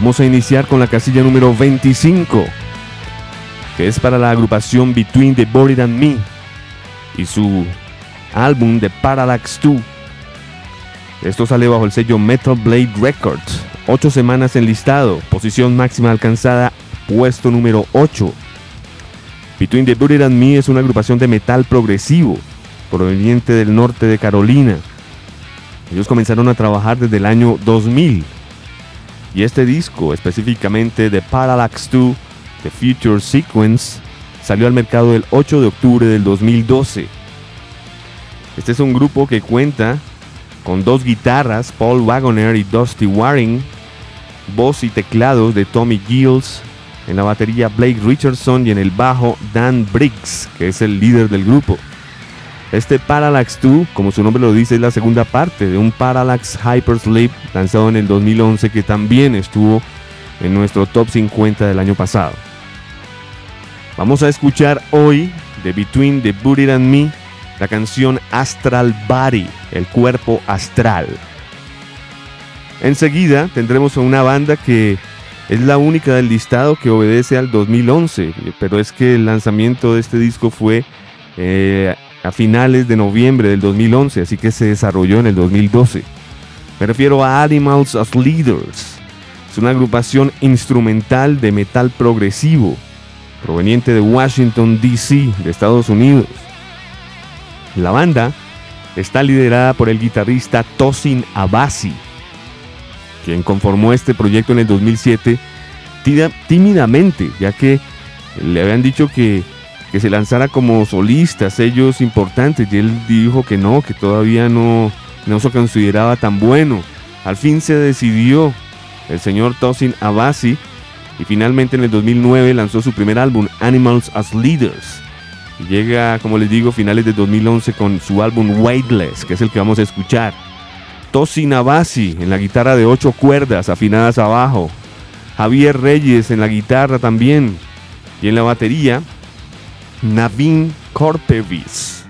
Vamos a iniciar con la casilla número 25, que es para la agrupación Between the Buried and Me y su álbum The Parallax 2. Esto sale bajo el sello Metal Blade Records. 8 semanas en listado, posición máxima alcanzada, puesto número 8. Between the Buried and Me es una agrupación de metal progresivo, proveniente del norte de Carolina. Ellos comenzaron a trabajar desde el año 2000 y este disco, específicamente The Parallax 2, The Future Sequence, salió al mercado el 8 de octubre del 2012. Este es un grupo que cuenta con dos guitarras, Paul Wagoner y Dusty Waring, voz y teclados de Tommy Gills, en la batería Blake Richardson y en el bajo Dan Briggs, que es el líder del grupo. Este Parallax 2, como su nombre lo dice, es la segunda parte de un Parallax Hypersleep lanzado en el 2011 que también estuvo en nuestro top 50 del año pasado. Vamos a escuchar hoy de Between the Buried and Me la canción Astral Body, el cuerpo astral. Enseguida tendremos a una banda que es la única del listado que obedece al 2011, pero es que el lanzamiento de este disco fue eh, a finales de noviembre del 2011, así que se desarrolló en el 2012. Me refiero a Animals as Leaders. Es una agrupación instrumental de metal progresivo, proveniente de Washington, D.C., de Estados Unidos. La banda está liderada por el guitarrista Tosin Abasi, quien conformó este proyecto en el 2007 tímidamente, ya que le habían dicho que que se lanzara como solista, sellos importantes, y él dijo que no, que todavía no, no se consideraba tan bueno. Al fin se decidió el señor Tosin Abasi y finalmente en el 2009 lanzó su primer álbum, Animals as Leaders. Y llega, como les digo, finales de 2011 con su álbum Weightless, que es el que vamos a escuchar. Tosin Abasi en la guitarra de ocho cuerdas afinadas abajo. Javier Reyes en la guitarra también. Y en la batería, Navin Corpevis.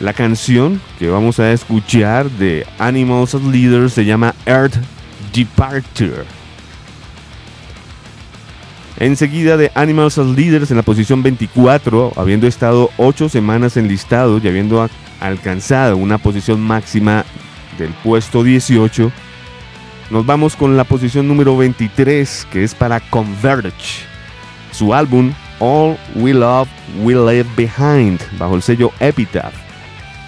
La canción que vamos a escuchar de Animals as Leaders se llama Earth Departure. Enseguida de Animals as Leaders en la posición 24, habiendo estado 8 semanas en listado y habiendo alcanzado una posición máxima del puesto 18, nos vamos con la posición número 23 que es para Converge. Su álbum All We Love We Leave Behind bajo el sello Epitaph.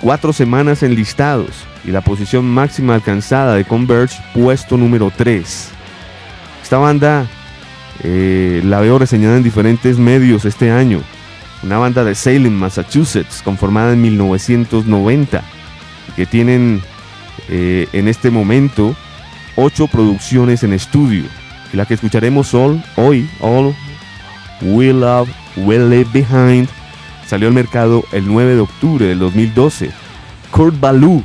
Cuatro semanas en listados y la posición máxima alcanzada de Converge, puesto número 3. Esta banda eh, la veo reseñada en diferentes medios este año. Una banda de Salem, Massachusetts, conformada en 1990, que tienen eh, en este momento ocho producciones en estudio. Y la que escucharemos hoy, All We Love, We Leave Behind, salió al mercado el 9 de octubre del 2012. Kurt Ballou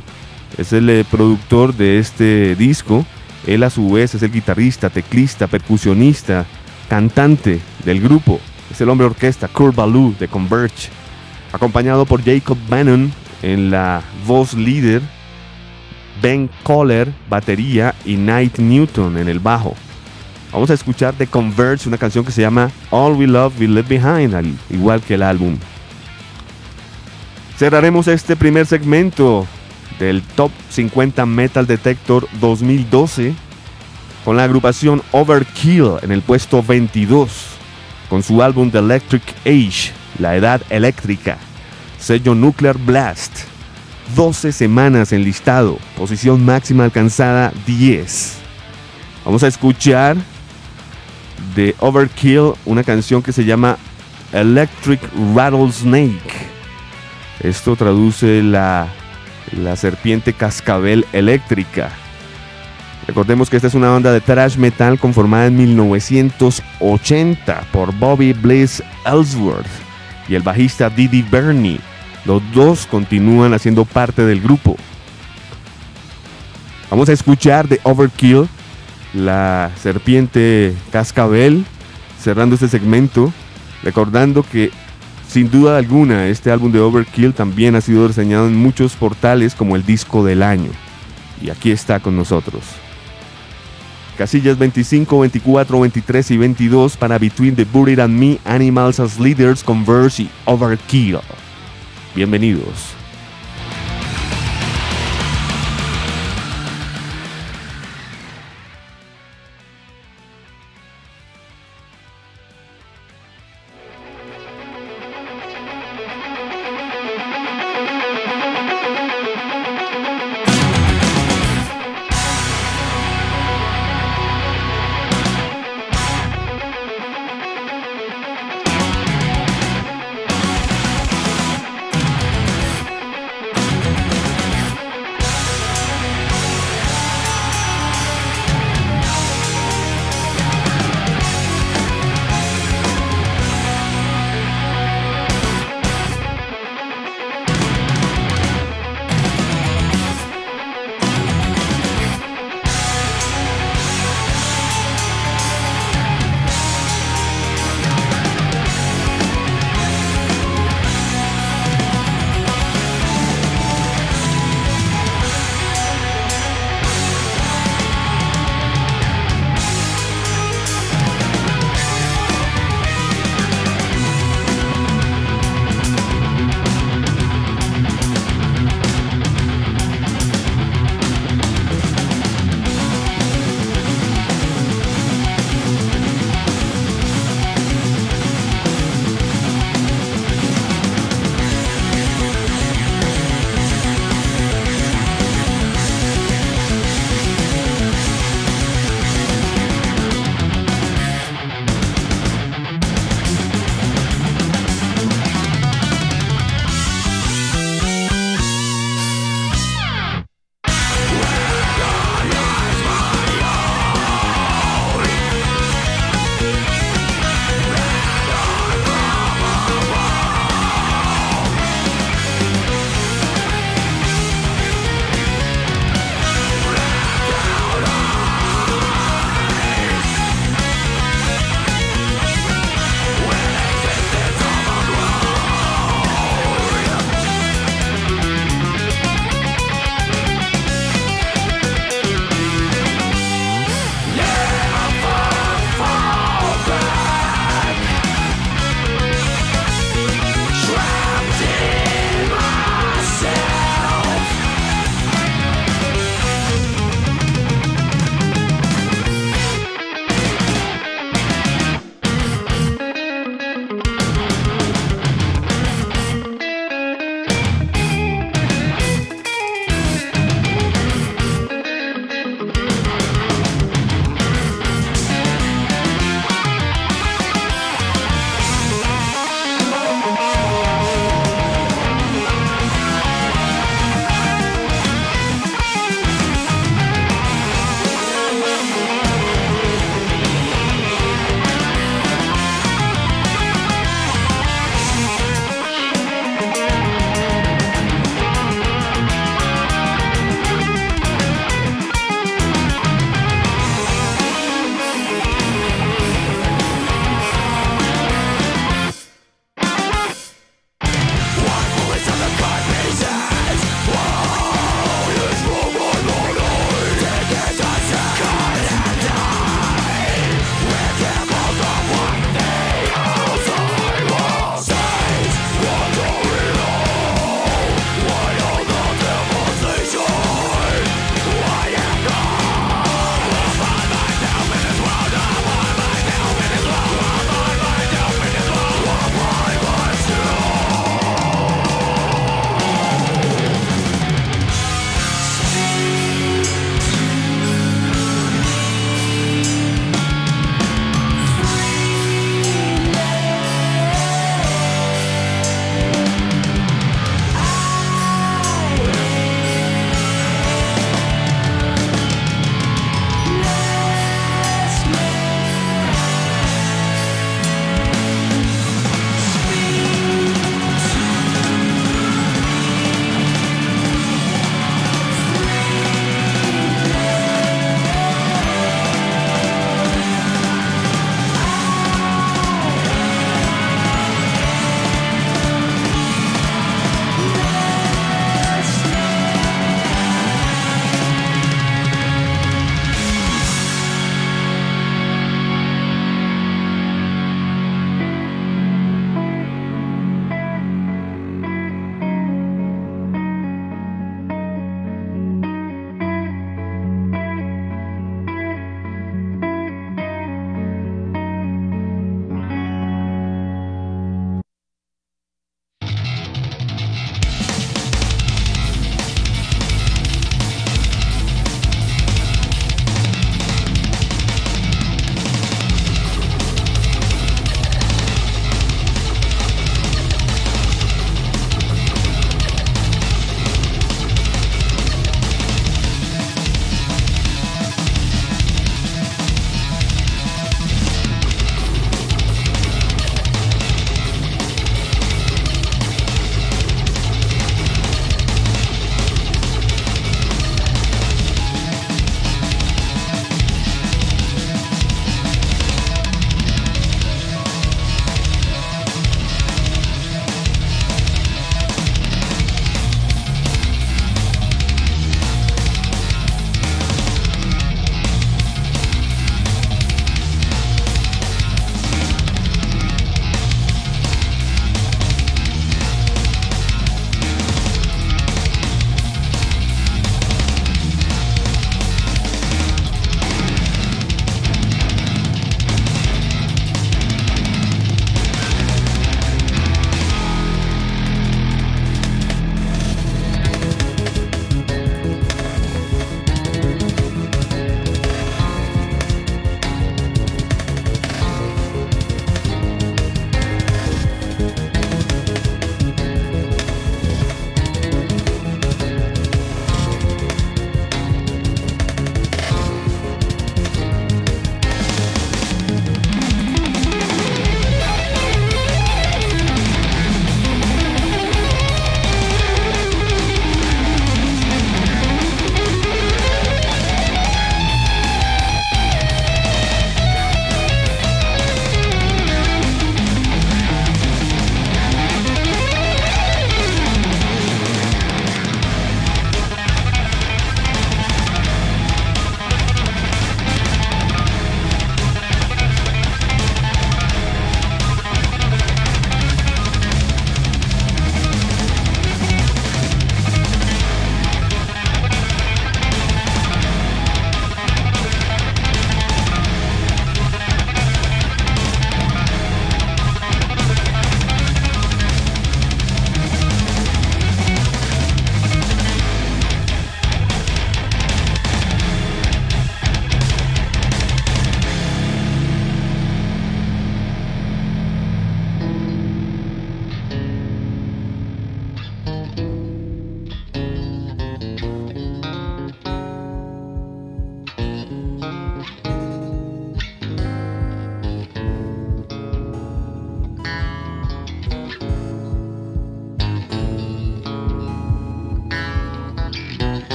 es el eh, productor de este disco. Él a su vez es el guitarrista, teclista, percusionista, cantante del grupo. Es el hombre orquesta Kurt Ballou de Converge, acompañado por Jacob Bannon en la voz líder, Ben Coller, batería y Knight Newton en el bajo. Vamos a escuchar de Converge, una canción que se llama All We Love We Leave Behind, al igual que el álbum. Cerraremos este primer segmento del Top 50 Metal Detector 2012 con la agrupación Overkill en el puesto 22, con su álbum The Electric Age, La Edad Eléctrica, sello Nuclear Blast, 12 semanas en listado, posición máxima alcanzada 10. Vamos a escuchar de Overkill una canción que se llama Electric Rattlesnake. Esto traduce la, la serpiente cascabel eléctrica. Recordemos que esta es una banda de thrash metal conformada en 1980 por Bobby Bliss Ellsworth y el bajista Didi Bernie. Los dos continúan haciendo parte del grupo. Vamos a escuchar de Overkill la serpiente cascabel, cerrando este segmento, recordando que sin duda alguna este álbum de Overkill también ha sido reseñado en muchos portales como el disco del año. Y aquí está con nosotros. Casillas 25, 24, 23 y 22 para Between the Buried and Me, Animals as Leaders, Converse y Overkill. Bienvenidos.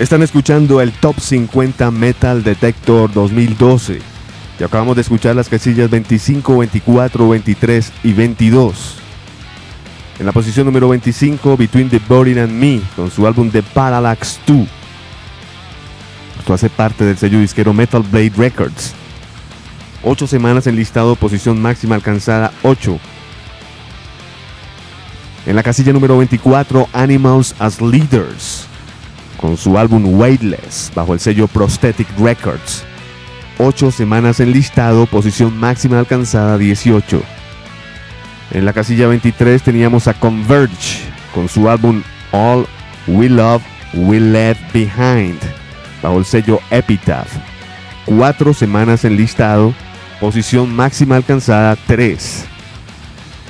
Están escuchando el Top 50 Metal Detector 2012. Y acabamos de escuchar las casillas 25, 24, 23 y 22. En la posición número 25, Between the Body and Me, con su álbum The Parallax 2. Esto hace parte del sello disquero Metal Blade Records. Ocho semanas en listado, posición máxima alcanzada 8. En la casilla número 24, Animals as Leaders con su álbum Weightless bajo el sello Prosthetic Records. Ocho semanas en listado, posición máxima alcanzada 18. En la casilla 23 teníamos a Converge con su álbum All We Love, We Left Behind bajo el sello Epitaph. Cuatro semanas en listado, posición máxima alcanzada 3.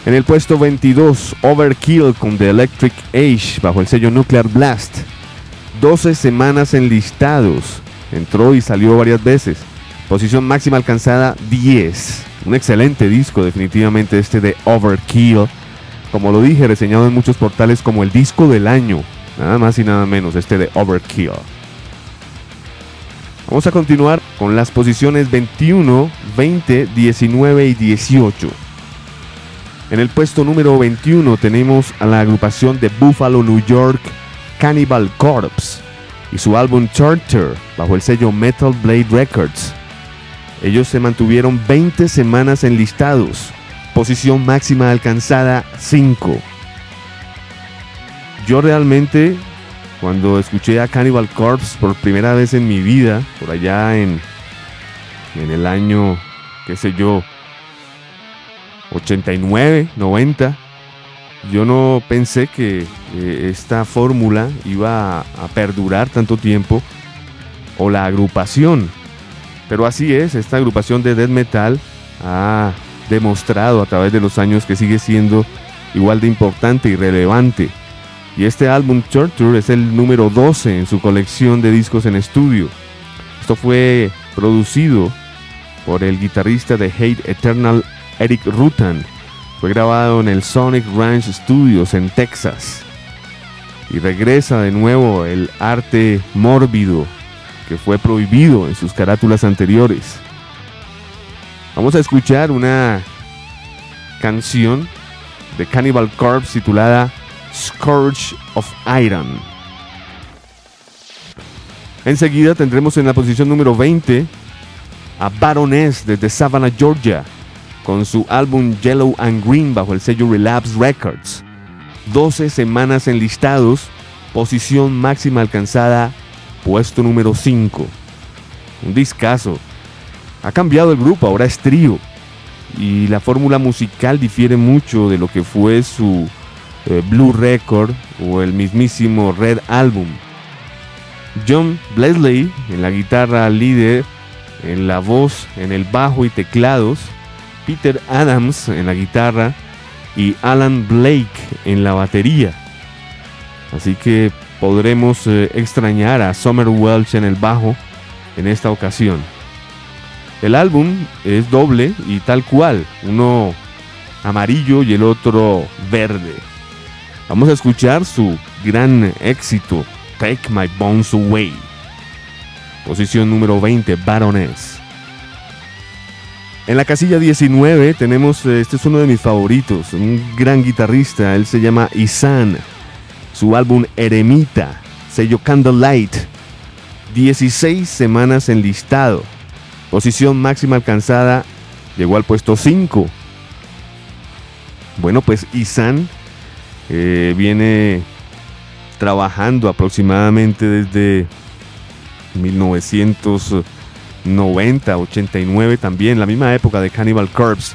En el puesto 22, Overkill con The Electric Age bajo el sello Nuclear Blast. 12 semanas en listados. Entró y salió varias veces. Posición máxima alcanzada 10. Un excelente disco definitivamente este de Overkill. Como lo dije, reseñado en muchos portales como el disco del año. Nada más y nada menos este de Overkill. Vamos a continuar con las posiciones 21, 20, 19 y 18. En el puesto número 21 tenemos a la agrupación de Buffalo, New York, Cannibal Corpse y su álbum Charter bajo el sello Metal Blade Records. Ellos se mantuvieron 20 semanas enlistados, posición máxima alcanzada 5. Yo realmente, cuando escuché a Cannibal Corpse por primera vez en mi vida, por allá en, en el año, qué sé yo, 89, 90, yo no pensé que eh, esta fórmula iba a, a, perdurar tanto tiempo o la agrupación. Pero así es, esta agrupación de death metal ha demostrado a través de los años que sigue siendo igual de importante y relevante. Y este álbum Torture es el número 12 en su colección de discos en estudio. Esto fue producido por el guitarrista de Hate Eternal Eric Rutan fue grabado en el Sonic Ranch Studios en Texas. Y regresa de nuevo el arte mórbido que fue prohibido en sus carátulas anteriores. Vamos a escuchar una canción de Cannibal Corpse titulada Scourge of Iron. Enseguida tendremos en la posición número 20 a Baroness desde Savannah, Georgia con su álbum Yellow and Green bajo el sello Relapse Records. 12 semanas enlistados, posición máxima alcanzada, puesto número 5. Un discazo. Ha cambiado el grupo, ahora es trío. Y la fórmula musical difiere mucho de lo que fue su eh, Blue Record o el mismísimo Red Album. John Blesley en la guitarra líder, en la voz, en el bajo y teclados. Peter Adams en la guitarra y Alan Blake en la batería. Así que podremos eh, extrañar a Summer Welch en el bajo en esta ocasión. El álbum es doble y tal cual, uno amarillo y el otro verde. Vamos a escuchar su gran éxito, Take My Bones Away. Posición número 20, Baroness. En la casilla 19 tenemos, eh, este es uno de mis favoritos, un gran guitarrista, él se llama Isan, su álbum Eremita, sello Candlelight, 16 semanas en listado, posición máxima alcanzada, llegó al puesto 5. Bueno, pues Isan eh, viene trabajando aproximadamente desde 1900. 90, 89 también, la misma época de Cannibal Corpse.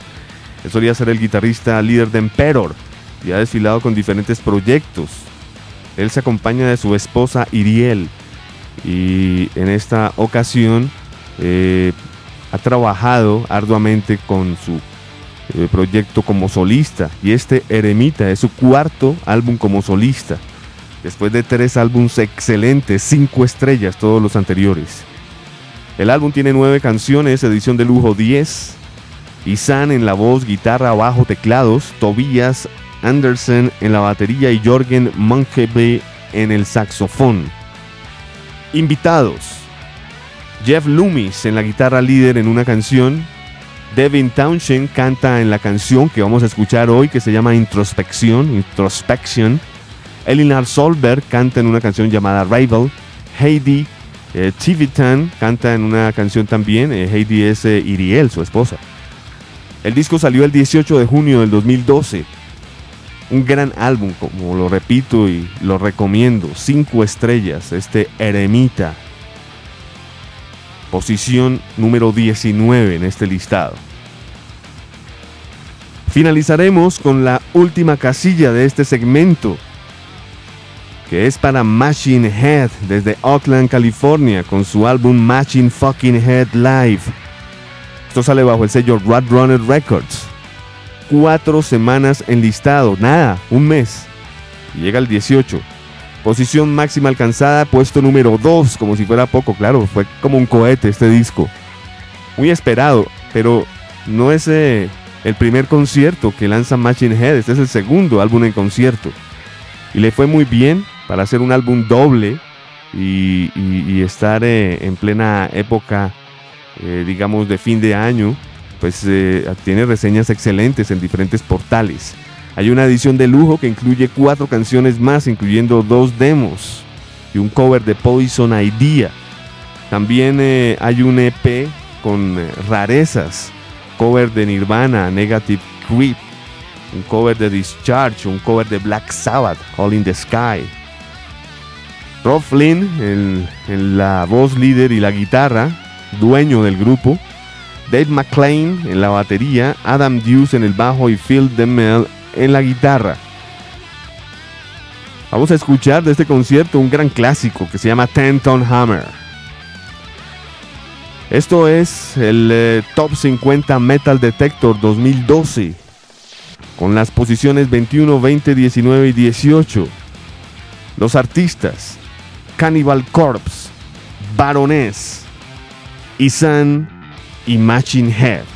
Él solía ser el guitarrista líder de Emperor y ha desfilado con diferentes proyectos. Él se acompaña de su esposa Iriel y en esta ocasión eh, ha trabajado arduamente con su eh, proyecto como solista y este Eremita es su cuarto álbum como solista. Después de tres álbumes excelentes, cinco estrellas todos los anteriores. El álbum tiene nueve canciones, edición de lujo 10. Isan en la voz, guitarra, bajo, teclados. Tobias Anderson en la batería y Jorgen Munkebe en el saxofón. Invitados. Jeff Loomis en la guitarra líder en una canción. Devin Townshend canta en la canción que vamos a escuchar hoy que se llama Introspección, Introspection. Elinar Solberg canta en una canción llamada Rival. Heidi eh, Tivitan canta en una canción también. Eh, Heidi es eh, Iriel, su esposa. El disco salió el 18 de junio del 2012. Un gran álbum, como lo repito y lo recomiendo. Cinco estrellas, este Eremita. Posición número 19 en este listado. Finalizaremos con la última casilla de este segmento, que es para Machine Head desde Oakland, California, con su álbum Machine Fucking Head Live. Esto sale bajo el sello Runner Records. Cuatro semanas en listado, nada, un mes. Llega el 18. Posición máxima alcanzada, puesto número 2, como si fuera poco, claro, fue como un cohete este disco. Muy esperado, pero no es eh, el primer concierto que lanza Machine Head, este es el segundo álbum en concierto. Y le fue muy bien para hacer un álbum doble y, estar eh, en plena época, eh, digamos, de fin de año, pues tiene reseñas excelentes en diferentes portales. Hay una edición de lujo que incluye cuatro canciones más, incluyendo dos demos y un cover de Poison Idea. También eh, hay un EP con eh, rarezas, cover de Nirvana, Negative Creep, un cover de Discharge, un cover de Black Sabbath, All in the Sky. Rob Flynn en, la voz líder y la guitarra, dueño del grupo. Dave McClain en la batería, Adam Deuce en el bajo y Phil DeMel en la guitarra. Vamos a escuchar de este concierto un gran clásico que se llama Ten Ton Hammer. Esto es el eh, Top 50 Metal Detector 2012, con las posiciones 21, 20, 19 y 18. Los artistas, Cannibal Corpse, Baroness, Isan y Machine Head.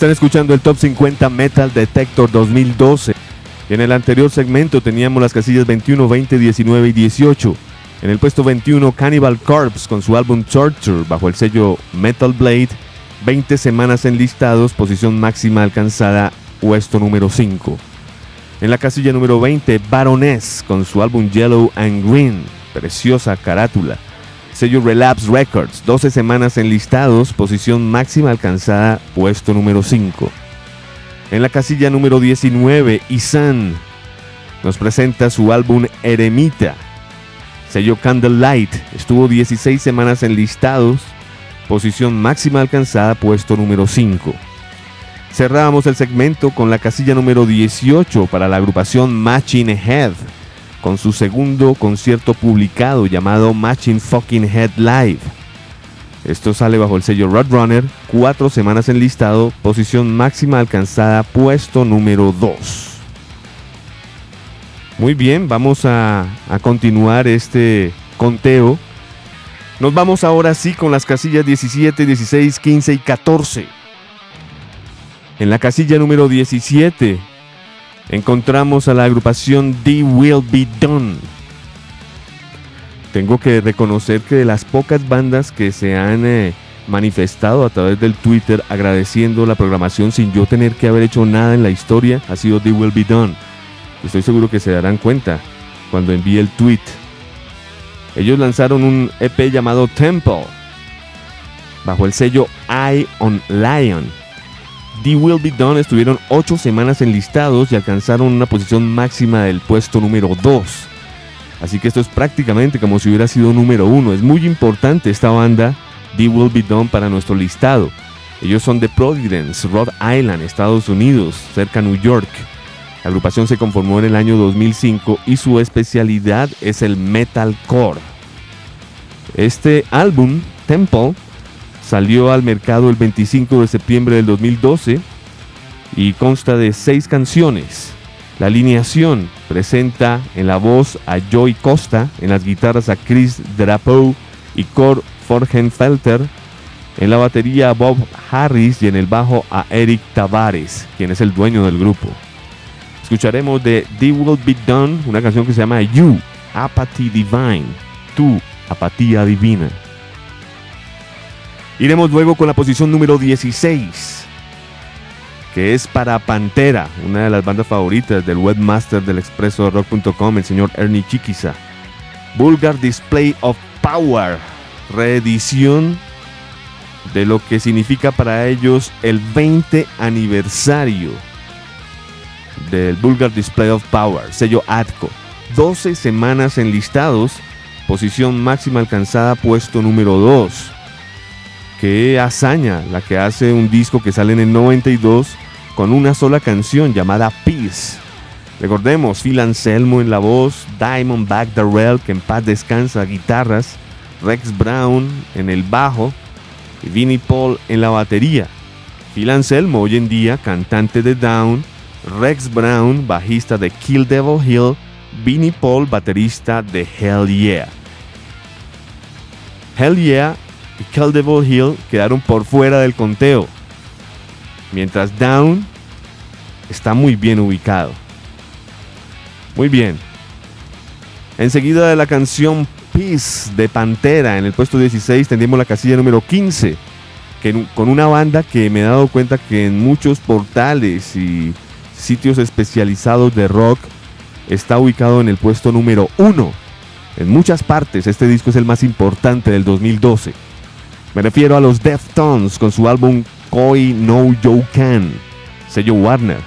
Están escuchando el Top 50 Metal Detector 2012. En el anterior segmento teníamos las casillas 21, 20, 19 y 18. En el puesto 21, Cannibal Corpse con su álbum Torture bajo el sello Metal Blade. 20 semanas en listados, posición máxima alcanzada, puesto número 5. En la casilla número 20, Baroness con su álbum Yellow and Green, preciosa carátula. Sello Relapse Records, 12 semanas en listados, posición máxima alcanzada, puesto número 5. En la casilla número 19, Isan nos presenta su álbum Eremita. Sello Candlelight estuvo 16 semanas en listados, posición máxima alcanzada, puesto número 5. Cerramos el segmento con la casilla número 18 para la agrupación Matching Head, con su segundo concierto publicado llamado Matching Fucking Head Live. Esto sale bajo el sello Roadrunner, cuatro semanas en listado, posición máxima alcanzada, puesto número 2. Muy bien, vamos a, a, continuar este conteo. Nos vamos ahora sí con las casillas 17, 16, 15 y 14. En la casilla número 17 encontramos a la agrupación The Will Be Done tengo que reconocer que de las pocas bandas que se han eh, manifestado a través del Twitter agradeciendo la programación sin yo tener que haber hecho nada en la historia ha sido The Will Be Done. Estoy seguro que se darán cuenta cuando envíe el tweet. Ellos lanzaron un EP llamado Temple bajo el sello Eye on Lion. The Will Be Done estuvieron 8 semanas enlistados y alcanzaron una posición máxima del puesto número 2. Así que esto es prácticamente como si hubiera sido número uno. Es muy importante esta banda, The Will Be Done, para nuestro listado. Ellos son de Providence, Rhode Island, Estados Unidos, cerca de New York. La agrupación se conformó en el año 2005 y su especialidad es el metalcore. Este álbum, Temple, salió al mercado el 25 de septiembre del 2012 y consta de seis canciones. La alineación presenta en la voz a Joy Costa, en las guitarras a Chris Drapeau y Cor Forgenfelter, en la batería a Bob Harris y en el bajo a Eric Tavares, quien es el dueño del grupo. Escucharemos de The Will Be Done, una canción que se llama You, Apathy Divine, Tu, Apatía Divina. Iremos luego con la posición número 16 que es para Pantera, una de las bandas favoritas del webmaster del expreso rock.com, el señor Ernie Chiquiza. Vulgar Display of Power, reedición de lo que significa para ellos el 20 aniversario del Vulgar Display of Power, sello ATCO. 12 semanas enlistados, posición máxima alcanzada, puesto número 2 qué hazaña la que hace un disco que sale en el 92 con una sola canción llamada Peace. Recordemos, Phil Anselmo en la voz, Diamondback Darrell, que en paz descansa, guitarras, Rex Brown en el bajo y Vinnie Paul en la batería. Phil Anselmo hoy en día cantante de Down, Rex Brown bajista de Kill Devil Hill, Vinnie Paul baterista de Hell Yeah. Hell Yeah Devil Hill quedaron por fuera del conteo, mientras Down está muy bien ubicado. Muy bien. Enseguida de la canción Peace de Pantera en el puesto 16 tendremos la casilla número 15, que, con una banda que me he dado cuenta que en muchos portales y sitios especializados de rock está ubicado en el puesto número 1. En muchas partes este disco es el más importante del 2012. Me refiero a los Deftones con su álbum Koi No You Can, sello Warner.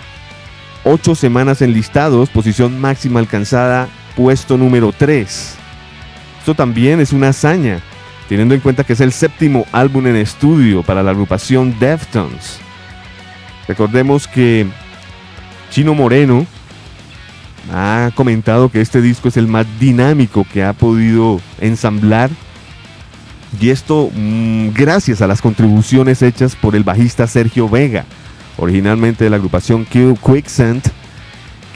Ocho semanas enlistados, posición máxima alcanzada, puesto número 3. Esto también es una hazaña, teniendo en cuenta que es el séptimo álbum en estudio para la agrupación Deftones. Recordemos que Chino Moreno ha comentado que este disco es el más dinámico que ha podido ensamblar y esto mm, gracias a las contribuciones hechas por el bajista Sergio Vega, originalmente de la agrupación Kill Quicksand,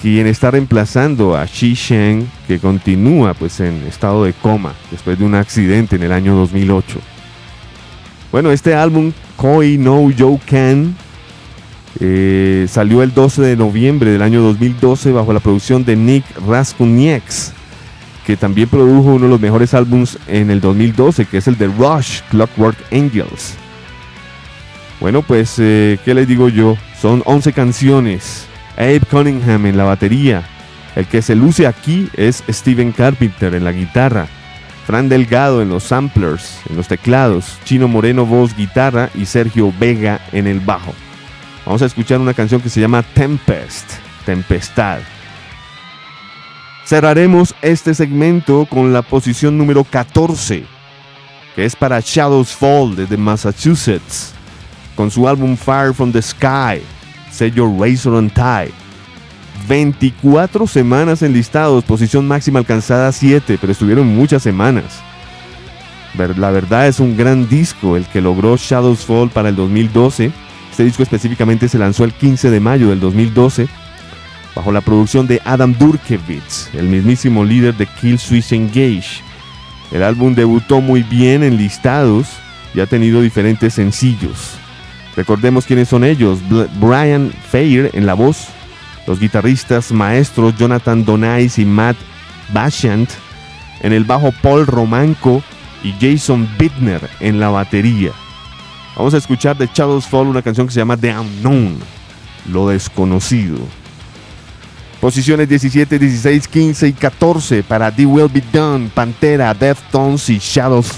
quien está reemplazando a Xi Shen, que continúa pues en estado de coma después de un accidente en el año 2008. Bueno, este álbum, Koi No You Can, eh, salió el 12 de noviembre del año 2012 bajo la producción de Nick Raskunieks que también produjo uno de los mejores álbums en el 2012, que es el de Rush, Clockwork Angels. Bueno, pues, eh, ¿qué les digo yo? Son 11 canciones. Abe Cunningham en la batería. El que se luce aquí es Steven Carpenter en la guitarra. Fran Delgado en los samplers, en los teclados. Chino Moreno voz, guitarra y Sergio Vega en el bajo. Vamos a escuchar una canción que se llama Tempest, Tempestad. Cerraremos este segmento con la posición número 14, que es para Shadows Fall desde Massachusetts, con su álbum Fire from the Sky, sello Razor and Tie. 24 semanas en listados, posición máxima alcanzada 7, pero estuvieron muchas semanas. La verdad es un gran disco el que logró Shadows Fall para el 2012. Este disco específicamente se lanzó el 15 de mayo del 2012 bajo la producción de Adam Durkevitz, el mismísimo líder de Kill Switch Engage. El álbum debutó muy bien en listados y ha tenido diferentes sencillos. Recordemos quiénes son ellos: Brian Fair en la voz, los guitarristas maestros Jonathan Donais y Matt Bashant, en el bajo Paul Romanco y Jason Bittner en la batería. Vamos a escuchar de Shadows Fall una canción que se llama The Unknown, lo desconocido. Posiciones 17, 16, 15 y 14 para The Will Be Done, Pantera, Deftones y Shadows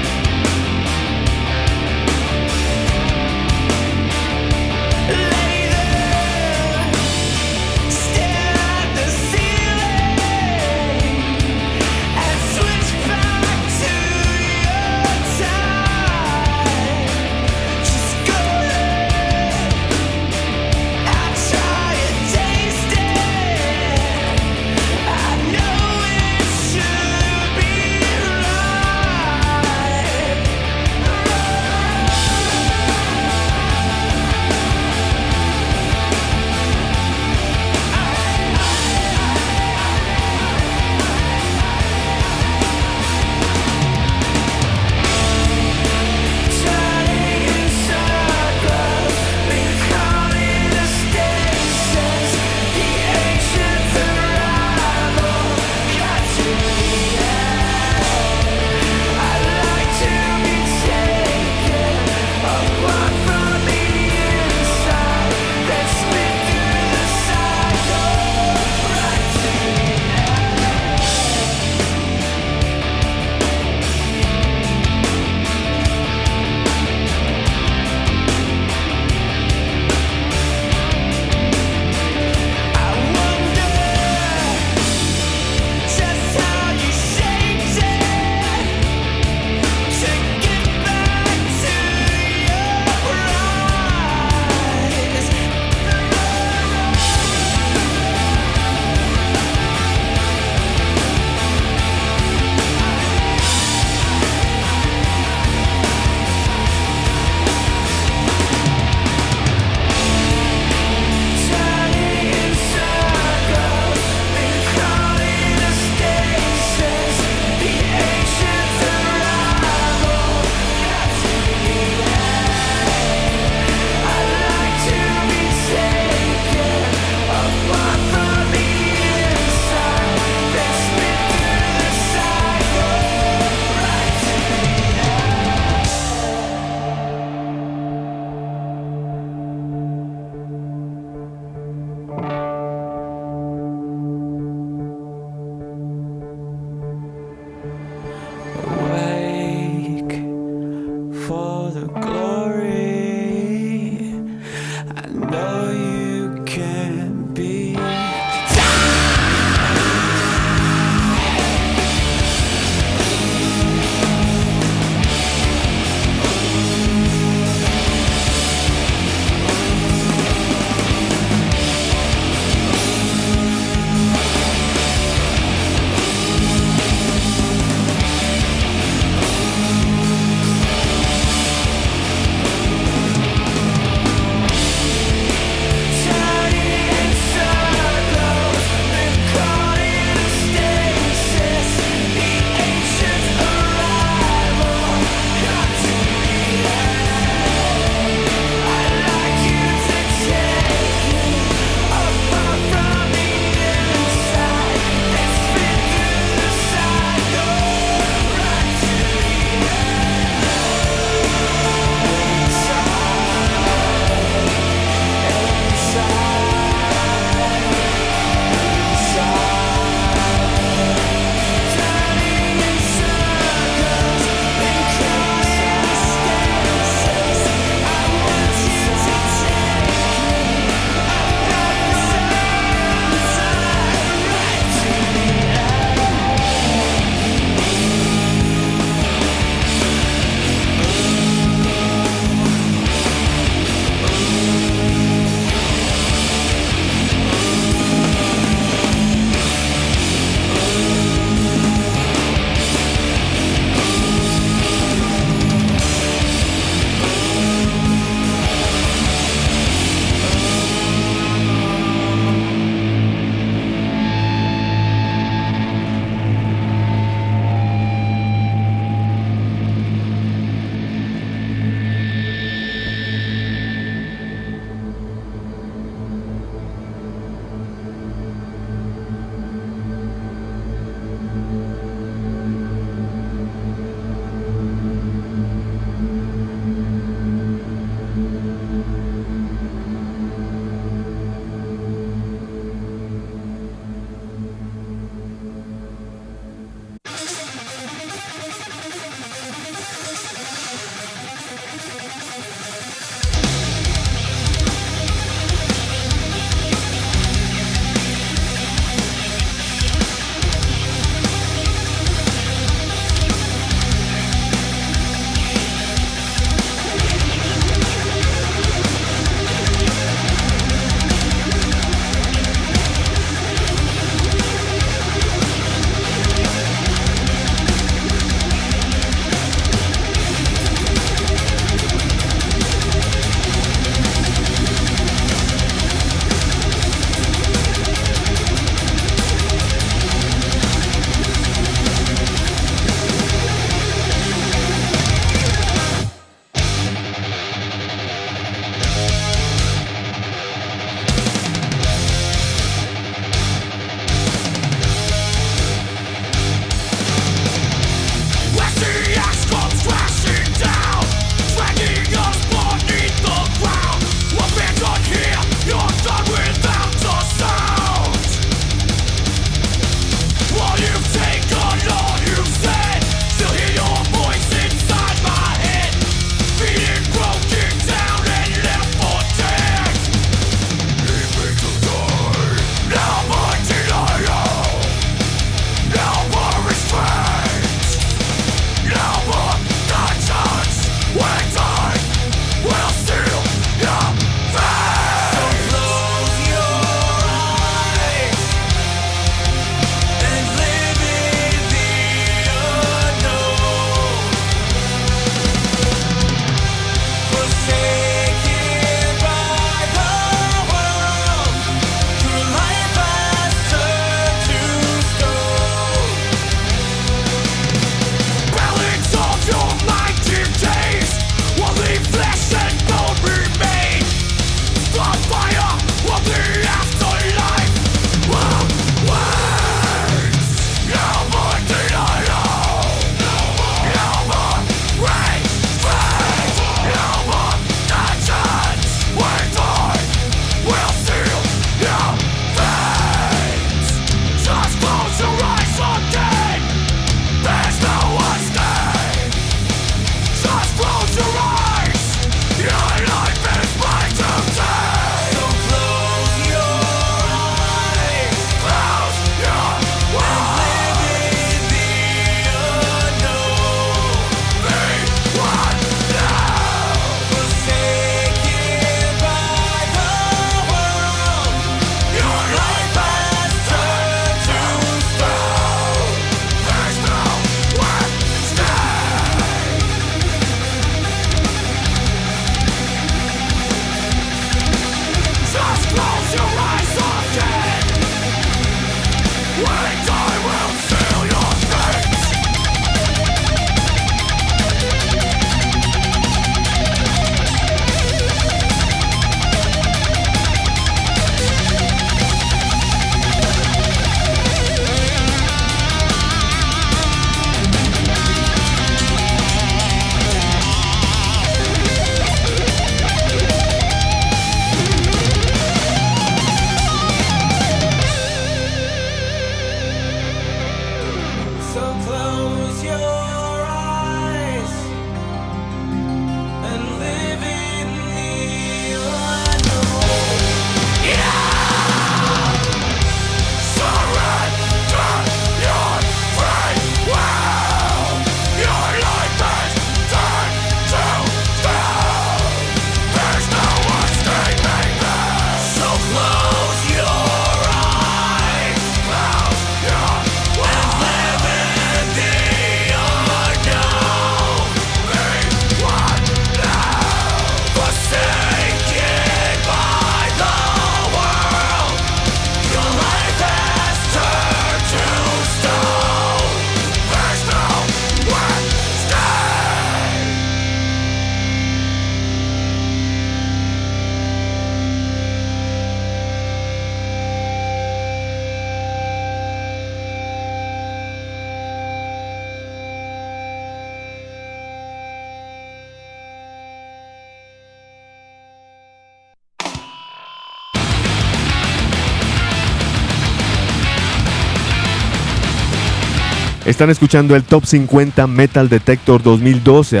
Están escuchando el Top 50 Metal Detector 2012.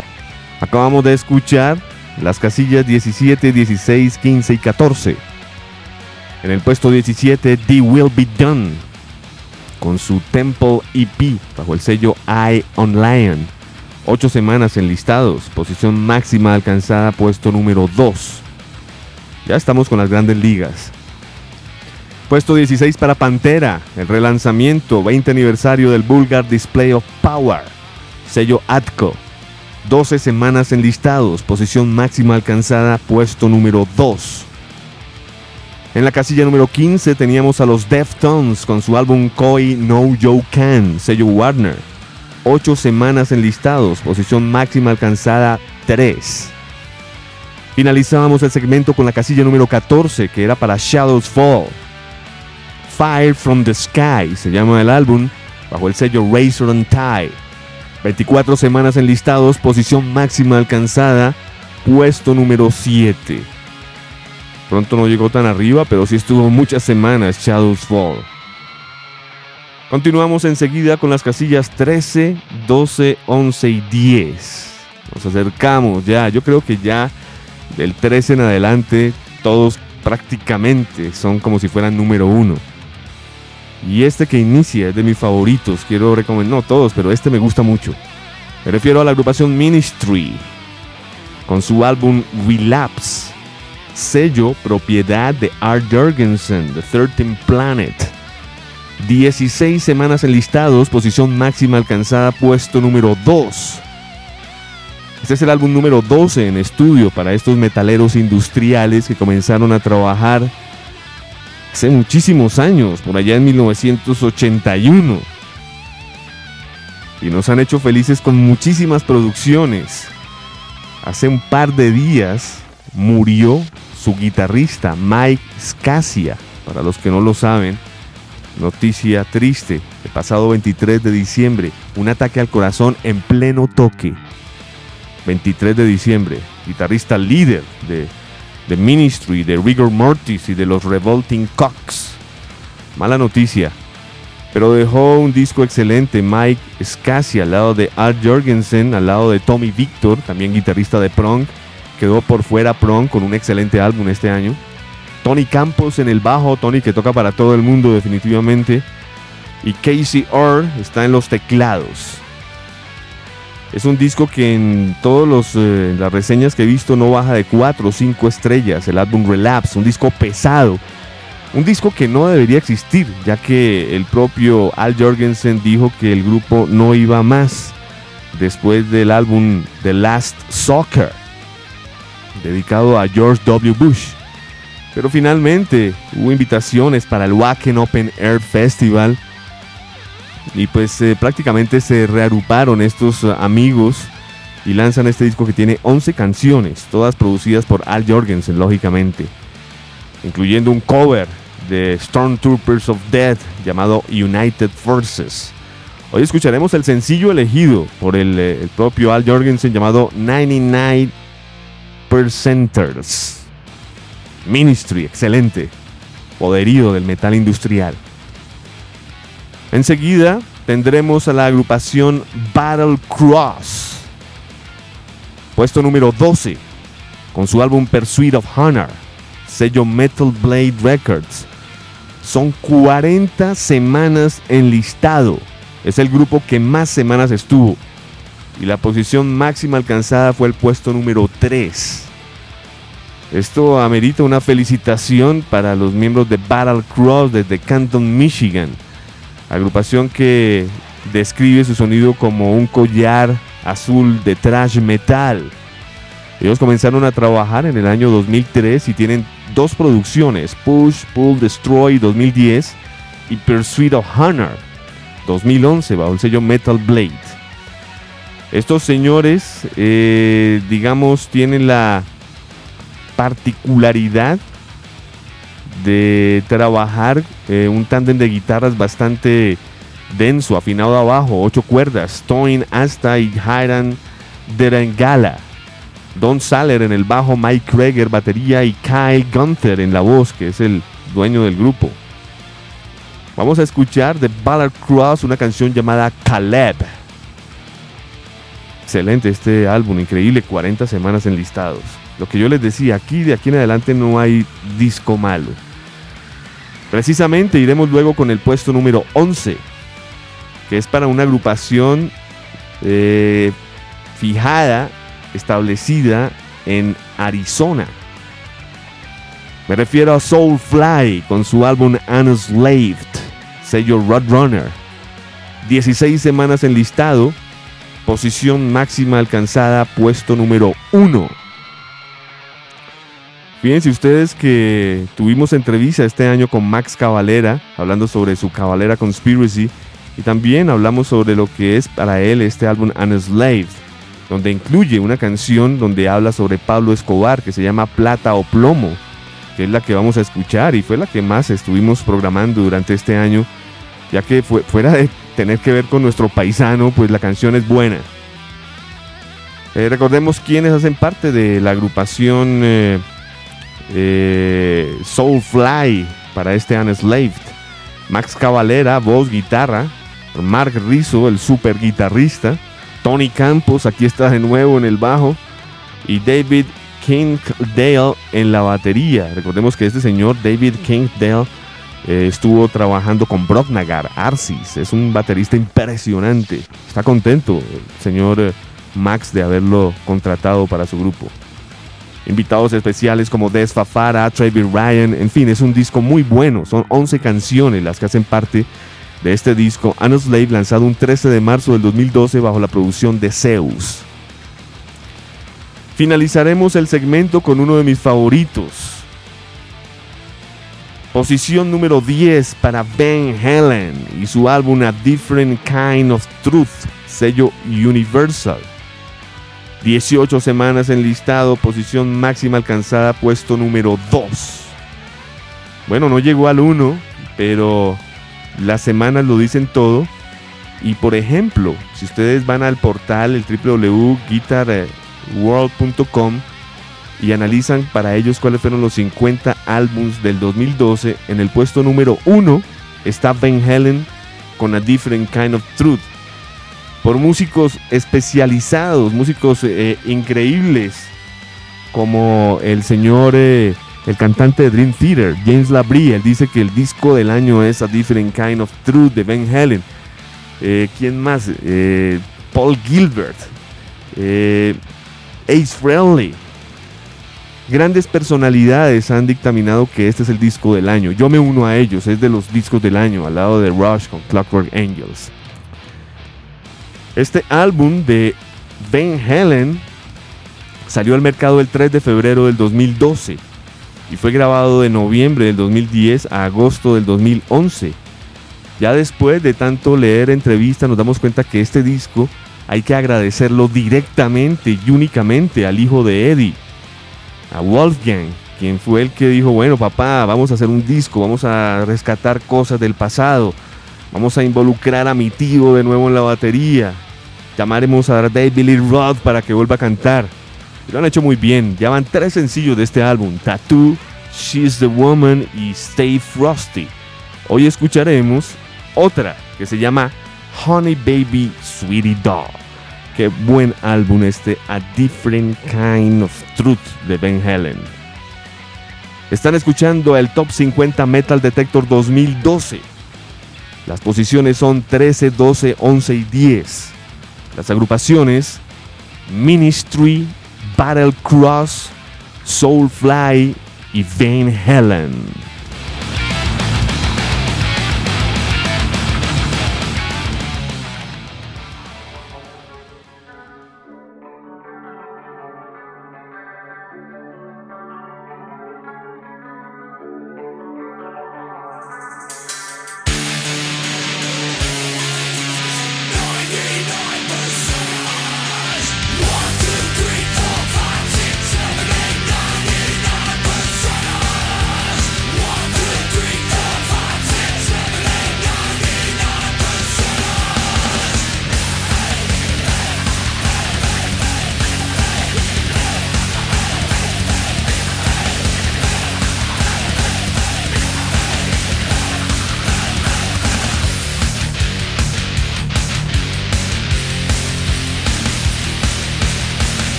Acabamos de escuchar las casillas 17, 16, 15 y 14. En el puesto 17, The Will Be Done, con su Temple EP bajo el sello Eye on Lion. Ocho semanas en listados, posición máxima alcanzada, puesto número 2. Ya estamos con las grandes ligas. Puesto 16 para Pantera, el relanzamiento 20 aniversario del Vulgar Display of Power, sello Atco. 12 semanas en listados, posición máxima alcanzada, puesto número 2. En la casilla número 15 teníamos a los Deftones con su álbum Koi No Joe Can, sello Warner. 8 semanas en listados, posición máxima alcanzada 3. Finalizábamos el segmento con la casilla número 14 que era para Shadows Fall. Fire from the Sky se llama el álbum, bajo el sello Razor and Tie. 24 semanas en listados, posición máxima alcanzada, puesto número 7. Pronto no llegó tan arriba, pero sí estuvo muchas semanas Shadows Fall. Continuamos enseguida con las casillas 13, 12, 11 y 10. Nos acercamos ya, yo creo que ya del 13 en adelante todos prácticamente son como si fueran número 1. Y este que inicia es de mis favoritos, quiero recomendar, no todos, pero este me gusta mucho. Me refiero a la agrupación Ministry, con su álbum Relapse, sello propiedad de Art Jorgensen, The 13 Planet. 16 semanas enlistados, posición máxima alcanzada, puesto número 2. Este es el álbum número 12 en estudio para estos metaleros industriales que comenzaron a trabajar hace muchísimos años, por allá en 1981. Y nos han hecho felices con muchísimas producciones. Hace un par de días murió su guitarrista Mike Scasia, para los que no lo saben. Noticia triste, el pasado 23 de diciembre, un ataque al corazón en pleno toque. 23 de diciembre, guitarrista líder de The Ministry, de Rigor Mortis y de los Revolting Cocks. Mala noticia, pero dejó un disco excelente. Mike Scassi al lado de Art Jorgensen, al lado de Tommy Victor, también guitarrista de Prong. Quedó por fuera Prong con un excelente álbum este año. Tony Campos en el bajo, Tony que toca para todo el mundo definitivamente. Y Casey Orr está en los teclados. Es un disco que en todas eh, las reseñas que he visto no baja de 4 o 5 estrellas. El álbum Relapse, un disco pesado. Un disco que no debería existir, ya que el propio Al Jorgensen dijo que el grupo no iba más después del álbum The Last Soccer, dedicado a George W. Bush. Pero finalmente hubo invitaciones para el Wacken Open Air Festival y pues eh, prácticamente se reagruparon estos uh, amigos y lanzan este disco que tiene 11 canciones, todas producidas por Al Jorgensen, lógicamente, incluyendo un cover de Stormtroopers of Death llamado United Forces. Hoy escucharemos el sencillo elegido por el, eh, propio Al Jorgensen llamado 99 Percenters. Ministry, excelente. Poderío del metal industrial. Enseguida tendremos a la agrupación Battle Cross, puesto número 12, con su álbum Pursuit of Honor, sello Metal Blade Records. Son 40 semanas en listado. Es el grupo que más semanas estuvo. Y la posición máxima alcanzada fue el puesto número 3. Esto amerita una felicitación para los miembros de Battle Cross desde Canton, Michigan agrupación que describe su sonido como un collar azul de trash metal. Ellos comenzaron a trabajar en el año 2003 y tienen dos producciones, Push, Pull, Destroy 2010 y Pursuit of Honor 2011 bajo el sello Metal Blade. Estos señores, eh, digamos, tienen la particularidad de trabajar eh, un tándem de guitarras bastante denso, afinado abajo, ocho cuerdas, Toin Asta y Hiram Derengala. Don Saller en el bajo, Mike Kreger batería y Kyle Gunther en la voz, que es el dueño del grupo. Vamos a escuchar de Ballard Cross una canción llamada Caleb. Excelente este álbum, increíble, 40 semanas en listados. Lo que yo les decía, aquí de aquí en adelante no hay disco malo. Precisamente iremos luego con el puesto número 11, que es para una agrupación eh, fijada, establecida en Arizona. Me refiero a Soulfly con su álbum Unslaved, sello Roadrunner. 16 semanas en listado, posición máxima alcanzada, puesto número 1. Fíjense ustedes que tuvimos entrevista este año con Max Cavalera, hablando sobre su Cavalera Conspiracy, y también hablamos sobre lo que es para él este álbum Unslaved, donde incluye una canción donde habla sobre Pablo Escobar, que se llama Plata o Plomo que es la que vamos a escuchar y fue la que más estuvimos programando durante este año, ya que fuera de tener que ver con nuestro paisano, pues la canción es buena. Eh, recordemos quiénes hacen parte de la agrupación eh, eh, Soulfly para este Unslaved. Max Cavalera, voz, guitarra. Mark Rizzo, el super guitarrista. Tony Campos, aquí está de nuevo en el bajo. Y David Dale en la batería. Recordemos que este señor, David Kingdale, eh, estuvo trabajando con Nagar, Arsis. Es un baterista impresionante. Está contento el señor eh, Max de haberlo contratado para su grupo. Invitados especiales como Des Fafara, Travis Ryan, en fin, es un disco muy bueno. Son 11 canciones las que hacen parte de este disco. Slave, lanzado un 13 de marzo del 2012 bajo la producción de Zeus. Finalizaremos el segmento con uno de mis favoritos. Posición número 10 para Ben Helen y su álbum A Different Kind of Truth, sello Universal. 18 semanas en listado, posición máxima alcanzada, puesto número 2. Bueno, no llegó al 1, pero las semanas lo dicen todo. Y por ejemplo, si ustedes van al portal, el www.guitar world.com y analizan para ellos cuáles fueron los 50 álbums del 2012. En el puesto número 1 está Ben Helen con A Different Kind of Truth. Por músicos especializados, músicos eh, increíbles, como el señor, eh, el cantante de Dream Theater, James Labrie. Él dice que el disco del año es A Different Kind of Truth de Ben Helen. Eh, ¿Quién más? Paul Gilbert. Ace Friendly. Grandes personalidades han dictaminado que este es el disco del año. Yo me uno a ellos, es de los discos del año, al lado de Rush con Clockwork Angels. Este álbum de Ben Helen salió al mercado el 3 de febrero del 2012 y fue grabado de noviembre del 2010 a agosto del 2011. Ya después de tanto leer entrevistas nos damos cuenta que este disco hay que agradecerlo directamente y únicamente al hijo de Eddie, a Wolfgang, quien fue el que dijo, bueno papá, vamos a hacer un disco, vamos a rescatar cosas del pasado, vamos a involucrar a mi tío de nuevo en la batería, llamaremos a David Lee Roth para que vuelva a cantar. lo han hecho muy bien, ya van tres sencillos de este álbum, Tattoo, She's the Woman y Stay Frosty. Hoy escucharemos otra que se llama Honey Baby Sweetie Dog. Qué buen álbum este A Different Kind of Truth de Ben Helen. Están escuchando el Top 50 Metal Detector 2012. Las posiciones son 13, 12, 11 y 10. Las agrupaciones Ministry, Battle Cross, Soulfly y Van Helen.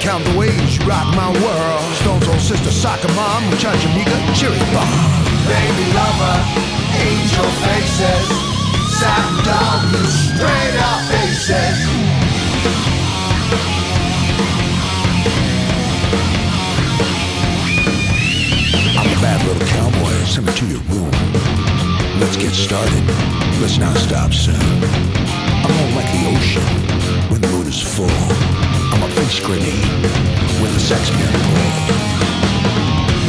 Count the ways you rock my world. Stone's old sister, soccer mom, muchacha amiga, cherry bomb. Baby lover, angel faces, satin dog, you straight up faces. I'm a bad little cowboy. Send me to your room. Let's get started. Let's not stop soon. I'm more like ocean when the moon is full. I'm a face grenade with a sex pull.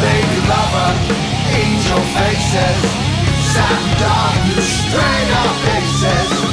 Baby lover, angel faces, satin dog, you straight up faces.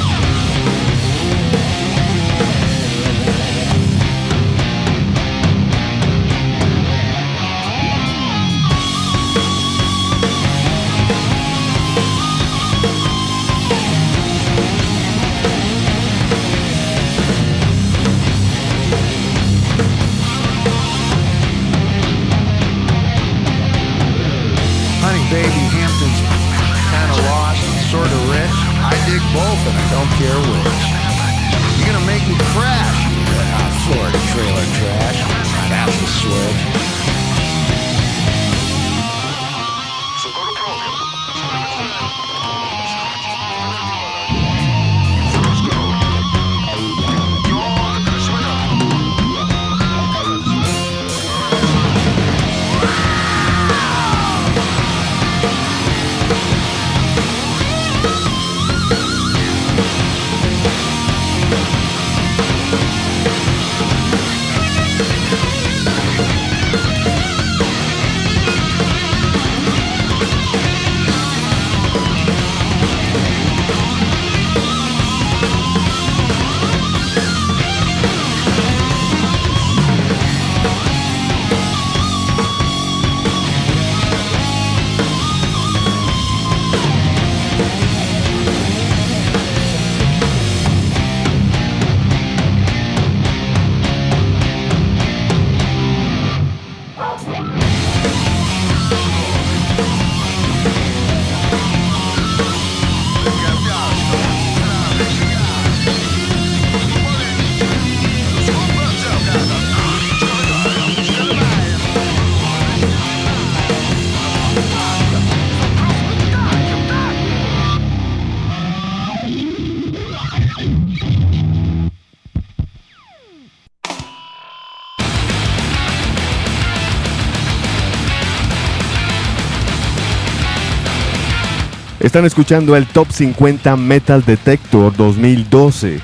Están escuchando el Top 50 Metal Detector 2012.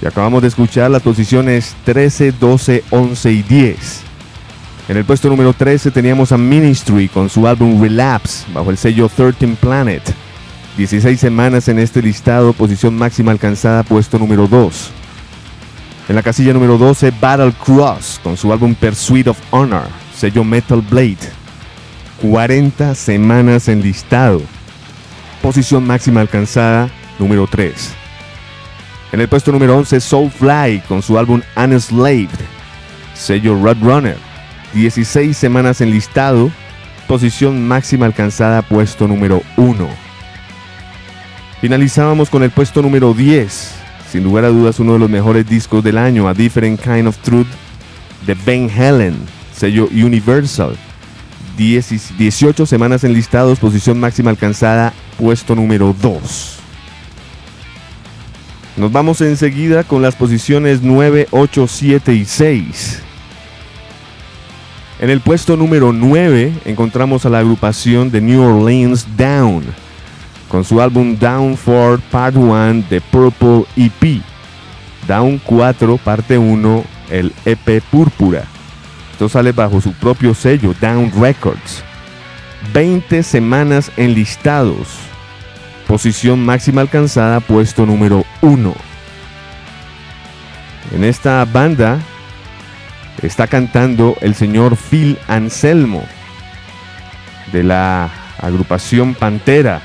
Y acabamos de escuchar las posiciones 13, 12, 11 y 10. En el puesto número 13 teníamos a Ministry con su álbum Relapse bajo el sello 13 Planet. 16 semanas en este listado, posición máxima alcanzada, puesto número 2. En la casilla número 12, Battle Cross con su álbum Pursuit of Honor, sello Metal Blade. 40 semanas en listado. Posición máxima alcanzada, número 3. En el puesto número 11, Soulfly con su álbum Unslaved, sello Roadrunner. 16 semanas en listado, posición máxima alcanzada, puesto número 1. Finalizábamos con el puesto número 10, sin lugar a dudas uno de los mejores discos del año, A Different Kind of Truth, de Ben Helen, sello Universal. 10 18 semanas en listados, posición máxima alcanzada, puesto número 2. Nos vamos enseguida con las posiciones 9, 8, 7 y 6. En el puesto número 9 encontramos a la agrupación de New Orleans Down, con su álbum Down 4 Part 1 de Purple EP. Down 4 Parte 1, el EP Púrpura. Esto sale bajo su propio sello, Down Records. 20 semanas enlistados. Posición máxima alcanzada, puesto número 1. En esta banda está cantando el señor Phil Anselmo de la agrupación Pantera.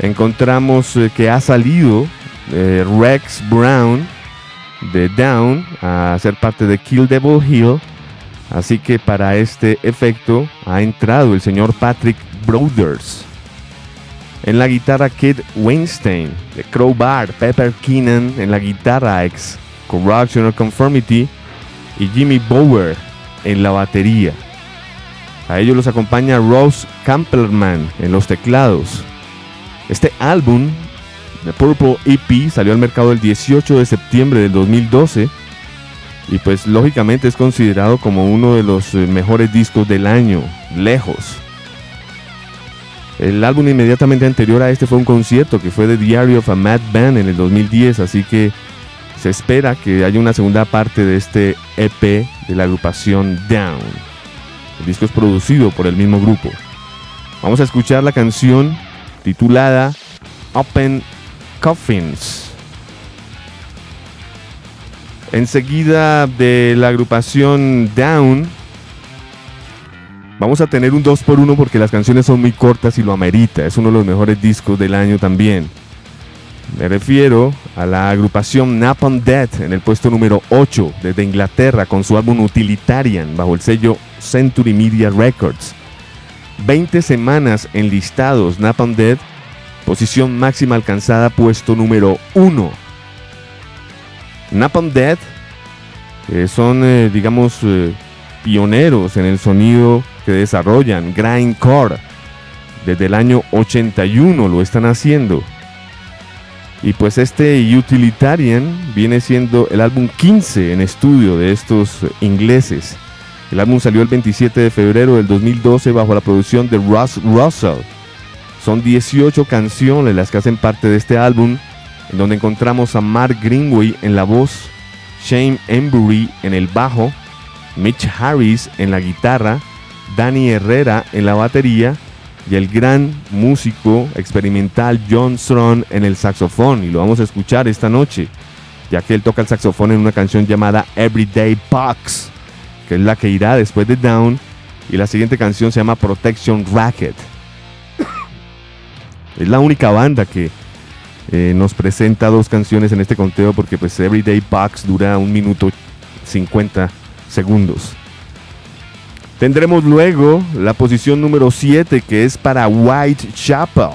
Encontramos eh, que ha salido eh, Rex Brown de Down a ser parte de Kill Devil Hill. Así que para este efecto ha entrado el señor Patrick Brothers. En la guitarra Kid Weinstein de Crowbar, Pepper Keenan en la guitarra ex Corruption or Conformity, y Jimmy Bower en la batería. A ellos los acompaña Ross Campbellman en los teclados. Este álbum, The Purple EP, salió al mercado el 18 de septiembre del 2012 y pues lógicamente es considerado como uno de los eh, mejores discos del año, lejos. El álbum inmediatamente anterior a este fue un concierto que fue The Diary of a Mad Band en el 2010, así que se espera que haya una segunda parte de este EP de la agrupación Down. El disco es producido por el mismo grupo. Vamos a escuchar la canción titulada Open Coffins. Enseguida de la agrupación Down, vamos a tener un 2x1 porque las canciones son muy cortas y lo amerita. Es uno de los mejores discos del año también. Me refiero a la agrupación Napalm Death en el puesto número 8 desde Inglaterra con su álbum Utilitarian bajo el sello Century Media Records. 20 semanas en listados Napalm Death, posición máxima alcanzada puesto número 1 Napalm Death eh, son, eh, digamos, eh, pioneros en el sonido que desarrollan, grindcore. Desde el año 81 lo están haciendo. Y pues este Utilitarian viene siendo el álbum 15 en estudio de estos ingleses. El álbum salió el 27 de febrero del 2012 bajo la producción de Russ Russell. Son 18 canciones las que hacen parte de este álbum en donde encontramos a Mark Greenway en la voz, Shane Embury en el bajo, Mitch Harris en la guitarra, Danny Herrera en la batería y el gran músico experimental John Strong en el saxofón. Y lo vamos a escuchar esta noche, ya que él toca el saxofón en una canción llamada Everyday Box, que es la que irá después de Down. Y la siguiente canción se llama Protection Racket. es la única banda que eh, nos presenta dos canciones en este conteo porque pues Everyday Box dura un minuto 50 segundos. Tendremos luego la posición número 7 que es para Whitechapel.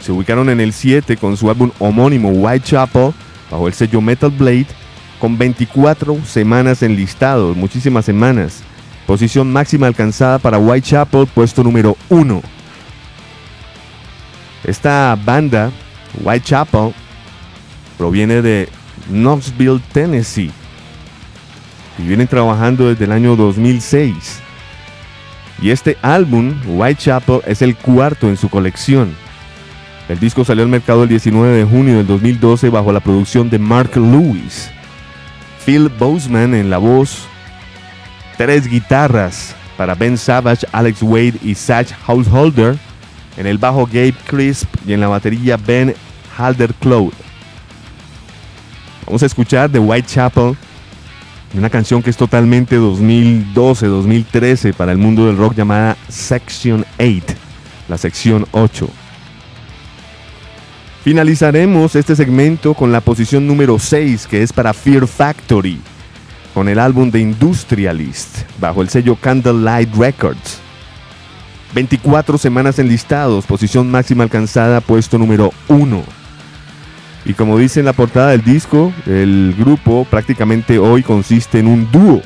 Se ubicaron en el 7 con su álbum homónimo Whitechapel bajo el sello Metal Blade con 24 semanas en listado, muchísimas semanas. Posición máxima alcanzada para Whitechapel, puesto número 1. Esta banda, Whitechapel, proviene de Knoxville, Tennessee. Y vienen trabajando desde el año 2006. Y este álbum, Whitechapel, es el cuarto en su colección. El disco salió al mercado el 19 de junio del 2012 bajo la producción de Mark Lewis. Phil Boseman en la voz, tres guitarras para Ben Savage, Alex Wade y Satch Householder en el bajo Gabe Crisp y en la batería Ben Halder Cloud. Vamos a escuchar The Whitechapel, una canción que es totalmente 2012-2013 para el mundo del rock llamada Section 8, la sección 8. Finalizaremos este segmento con la posición número 6 que es para Fear Factory, con el álbum de Industrialist, bajo el sello Candlelight Records. 24 semanas enlistados, posición máxima alcanzada, puesto número 1. Y como dice en la portada del disco, el grupo prácticamente hoy consiste en un dúo,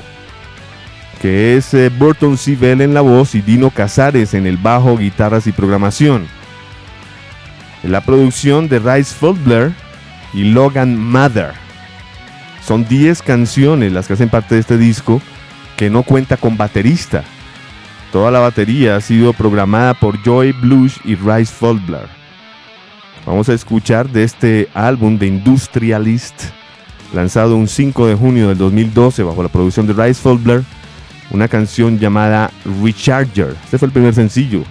que es eh, Burton C. Bell en la voz y Dino Casares en el bajo, guitarras y programación. En la producción de Rice Fulbler y Logan Mather. Son 10 canciones las que hacen parte de este disco que no cuenta con baterista Toda la batería ha sido programada por Joy Blues y Rice Fulbler. Vamos a escuchar de este álbum de Industrialist, lanzado un 5 de junio del 2012 bajo la producción de Rice Fulbler, una canción llamada Recharger. Este fue el primer sencillo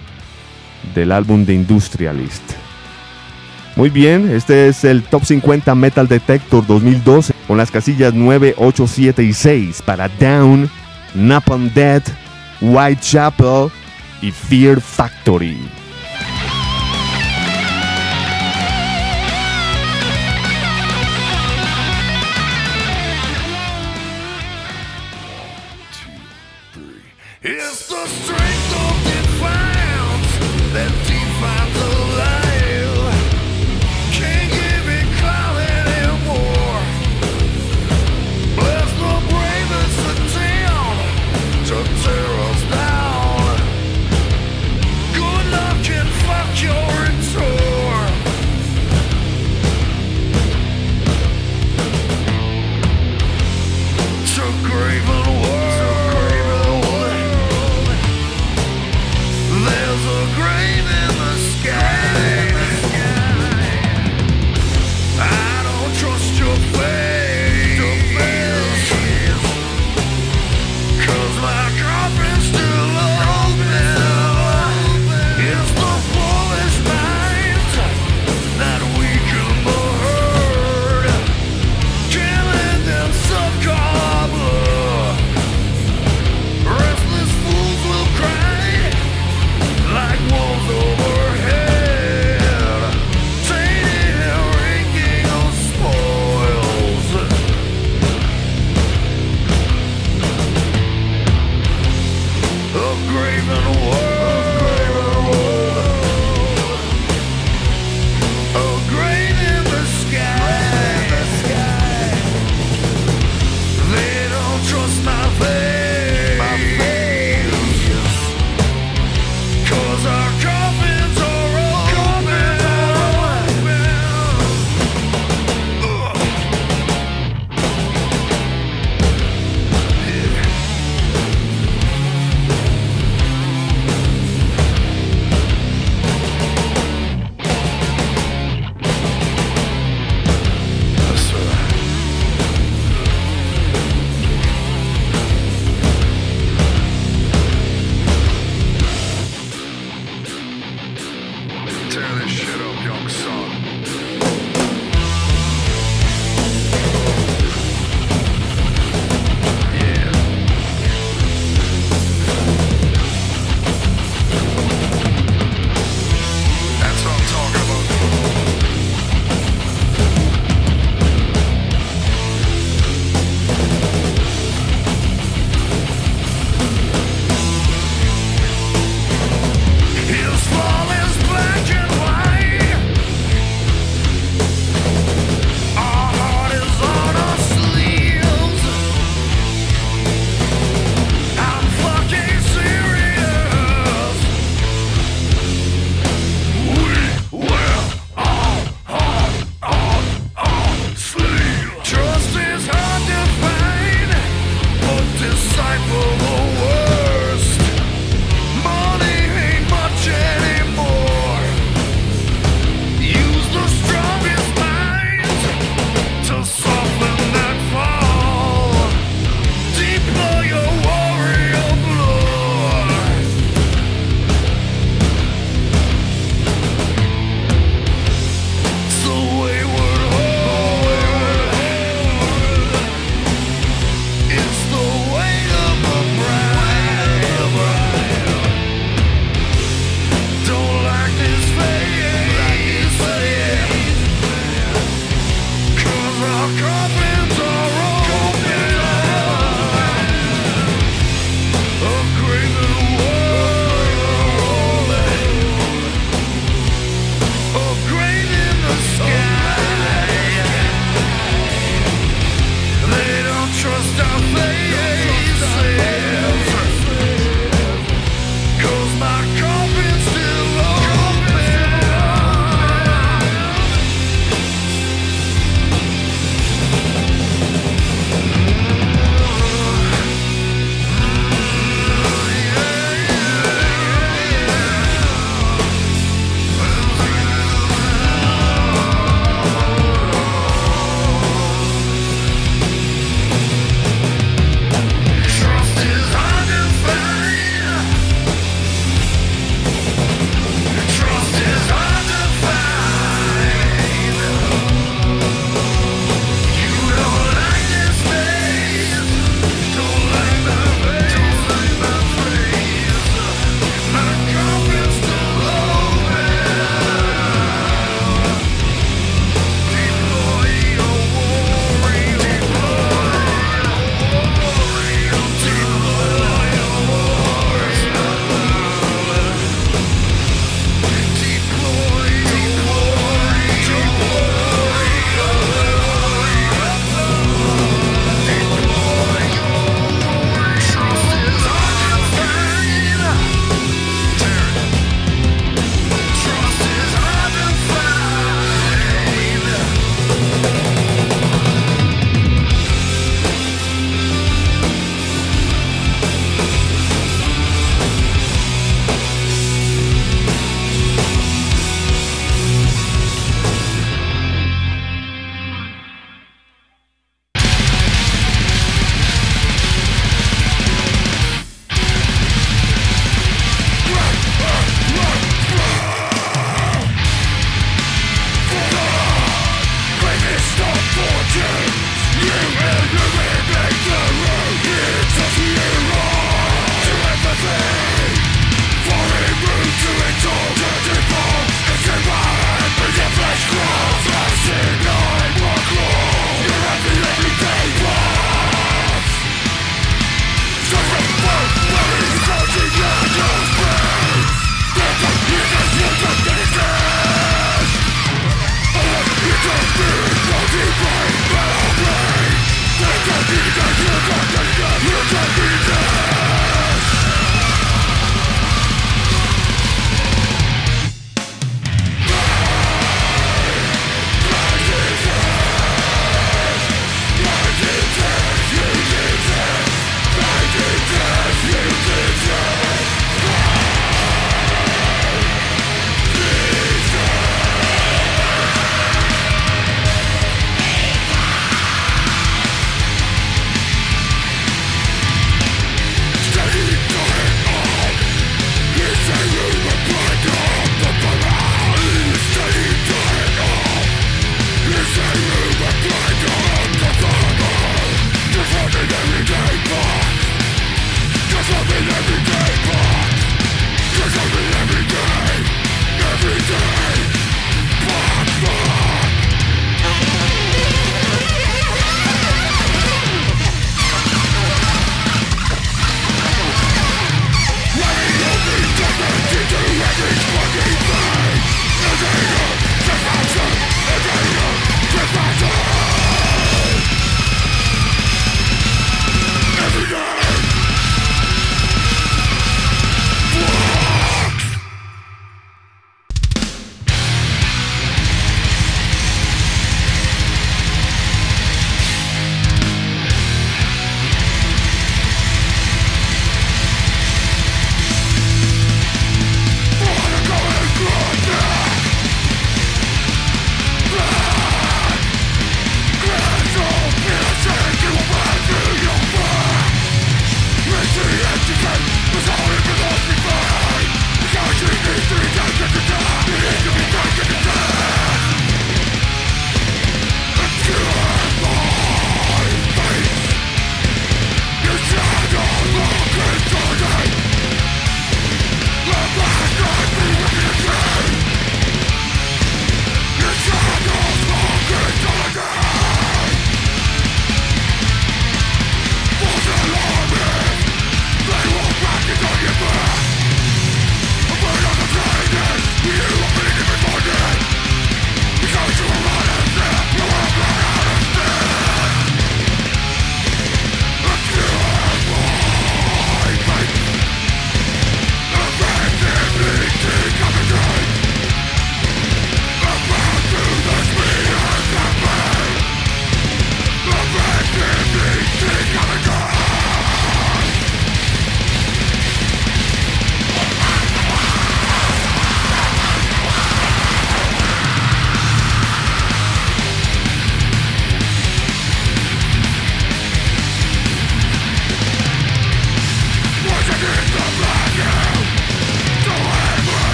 del álbum de Industrialist. Muy bien, este es el Top 50 Metal Detector 2012 con las casillas 9, 8, 7 y 6 para Down, Napalm Dead, Whitechapel y Fear Factory.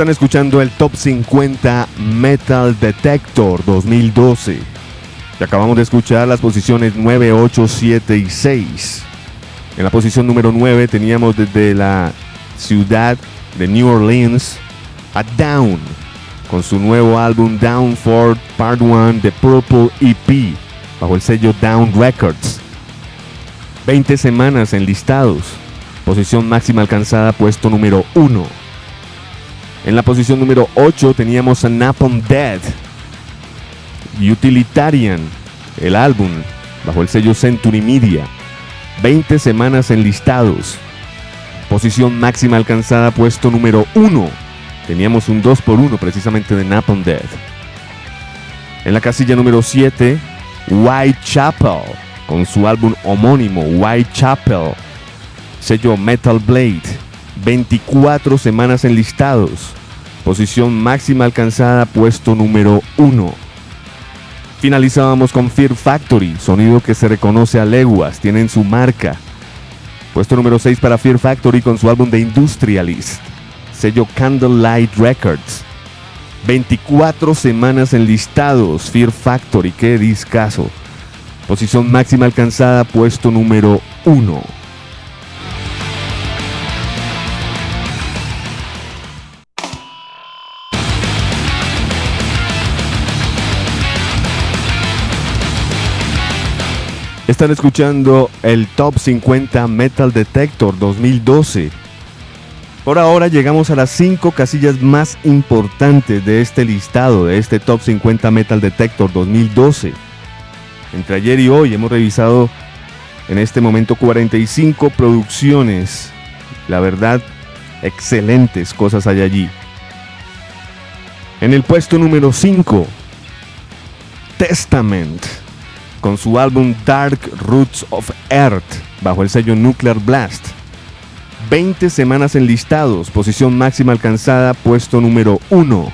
Están escuchando el Top 50 Metal Detector 2012. Y acabamos de escuchar las posiciones 9, 8, 7 y 6. En la posición número 9 teníamos desde la ciudad de New Orleans a Down con su nuevo álbum Down for Part 1 de Purple EP bajo el sello Down Records. 20 semanas en listados. Posición máxima alcanzada, puesto número 1. En la posición número 8 teníamos a Napalm Dead. Utilitarian, el álbum, bajo el sello Century Media. 20 semanas en listados. Posición máxima alcanzada, puesto número 1. Teníamos un 2 por 1 precisamente de Napalm Dead. En la casilla número 7, Whitechapel, con su álbum homónimo Whitechapel, sello Metal Blade. 24 semanas en listados. Posición máxima alcanzada, puesto número 1. Finalizábamos con Fear Factory, sonido que se reconoce a leguas, tienen su marca. Puesto número 6 para Fear Factory con su álbum de Industrialist, sello Candlelight Records. 24 semanas en listados, Fear Factory, qué discazo. Posición máxima alcanzada, puesto número 1. Están escuchando el Top 50 Metal Detector 2012. Por ahora llegamos a las 5 casillas más importantes de este listado, de este Top 50 Metal Detector 2012. Entre ayer y hoy hemos revisado en este momento 45 producciones. La verdad, excelentes cosas hay allí. En el puesto número 5, Testament con su álbum Dark Roots of Earth bajo el sello Nuclear Blast. 20 semanas en listados, posición máxima alcanzada, puesto número 1.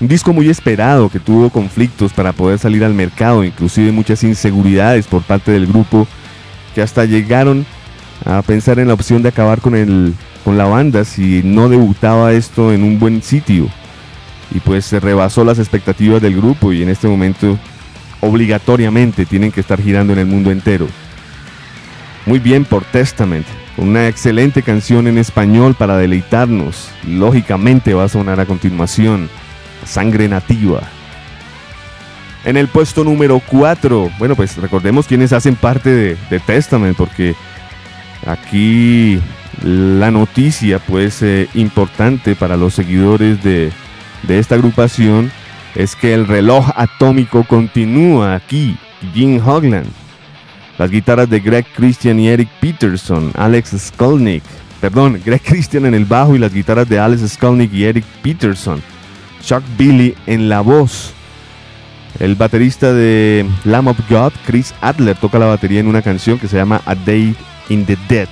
Un disco muy esperado que tuvo conflictos para poder salir al mercado, inclusive muchas inseguridades por parte del grupo que hasta llegaron a pensar en la opción de acabar con, el, con la banda si no debutaba esto en un buen sitio. Y pues se rebasó las expectativas del grupo y en este momento obligatoriamente tienen que estar girando en el mundo entero. Muy bien por Testament, una excelente canción en español para deleitarnos. Lógicamente va a sonar a continuación, Sangre Nativa. En el puesto número 4, bueno pues recordemos quienes hacen parte de, de Testament, porque aquí la noticia pues eh, importante para los seguidores de, de esta agrupación es que el reloj atómico continúa aquí, Jim Hogland. Las guitarras de Greg Christian y Eric Peterson, Alex Skolnick, perdón, Greg Christian en el bajo y las guitarras de Alex Skolnick y Eric Peterson. Chuck Billy en la voz. El baterista de Lamb of God, Chris Adler, toca la batería en una canción que se llama A Day in the Dead.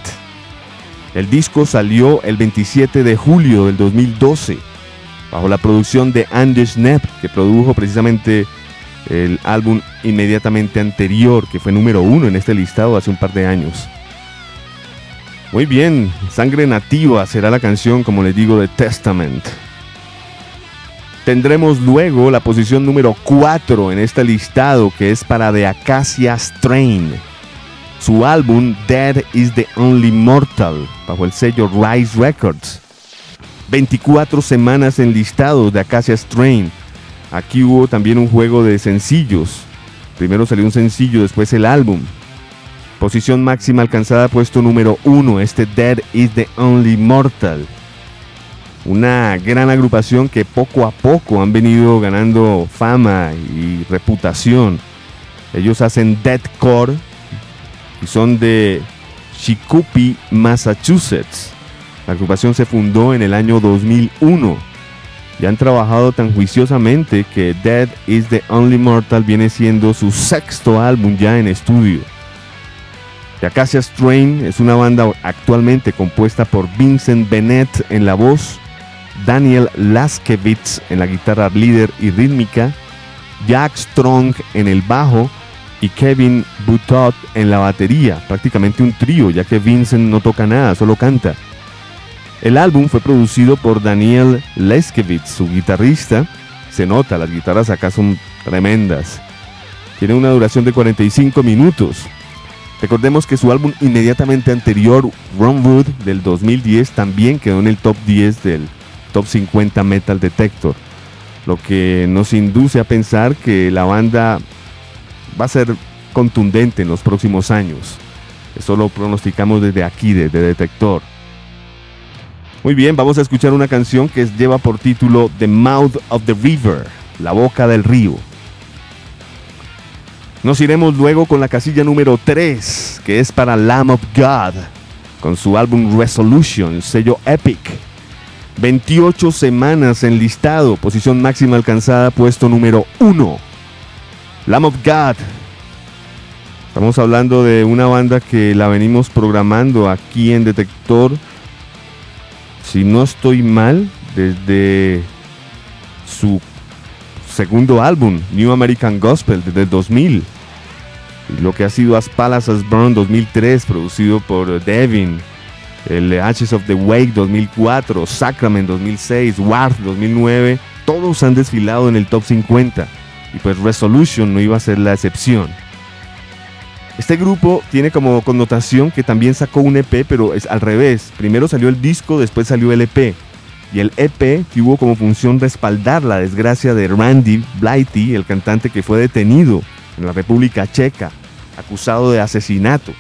El disco salió el 27 de julio del 2012 bajo la producción de Andy Schnepp, que produjo precisamente el álbum inmediatamente anterior, que fue número uno en este listado hace un par de años. Muy bien, Sangre Nativa será la canción, como les digo, de Testament. Tendremos luego la posición número 4 en este listado, que es para The Acacia Strain. Su álbum Dead is the Only Mortal, bajo el sello Rise Records. 24 semanas en listados de Acacia Strain. Aquí hubo también un juego de sencillos. Primero salió un sencillo, después el álbum. Posición máxima alcanzada, puesto número 1, este Dead is the Only Mortal. Una gran agrupación que poco a poco han venido ganando fama y reputación. Ellos hacen deathcore y son de Chicopee, Massachusetts. La agrupación se fundó en el año 2001 y han trabajado tan juiciosamente que Dead is the Only Mortal viene siendo su sexto álbum ya en estudio. The Acacia Strain es una banda actualmente compuesta por Vincent Bennett en la voz, Daniel Laskevitz en la guitarra líder y rítmica, Jack Strong en el bajo y Kevin Butot en la batería, prácticamente un trío ya que Vincent no toca nada, solo canta. El álbum fue producido por Daniel Leskevitz, su guitarrista. Se nota, las guitarras acá son tremendas. Tiene una duración de 45 minutos. Recordemos que su álbum inmediatamente anterior, Wood del 2010, también quedó en el top 10 del top 50 Metal Detector. Lo que nos induce a pensar que la banda va a ser contundente en los próximos años. Eso lo pronosticamos desde aquí, desde Detector. Muy bien, vamos a escuchar una canción que lleva por título The Mouth of the River, la boca del río. Nos iremos luego con la casilla número 3, que es para Lamb of God, con su álbum Resolution, sello Epic. 28 semanas en listado, posición máxima alcanzada, puesto número 1. Lamb of God. Estamos hablando de una banda que la venimos programando aquí en Detector si no estoy mal, desde su segundo álbum, New American Gospel, desde el 2000. Y lo que ha sido As Palace As Burn 2003, producido por Devin. El Ashes of the Wake 2004, Sacrament 2006, Warth 2009, todos han desfilado en el top 50. Y pues Resolution no iba a ser la excepción. Este grupo tiene como connotación que también sacó un EP, pero es al revés. Primero salió el disco, después salió el EP. Y el EP tuvo como función respaldar la desgracia de Randy Blighty, el cantante que fue detenido en la República Checa, acusado de asesinato.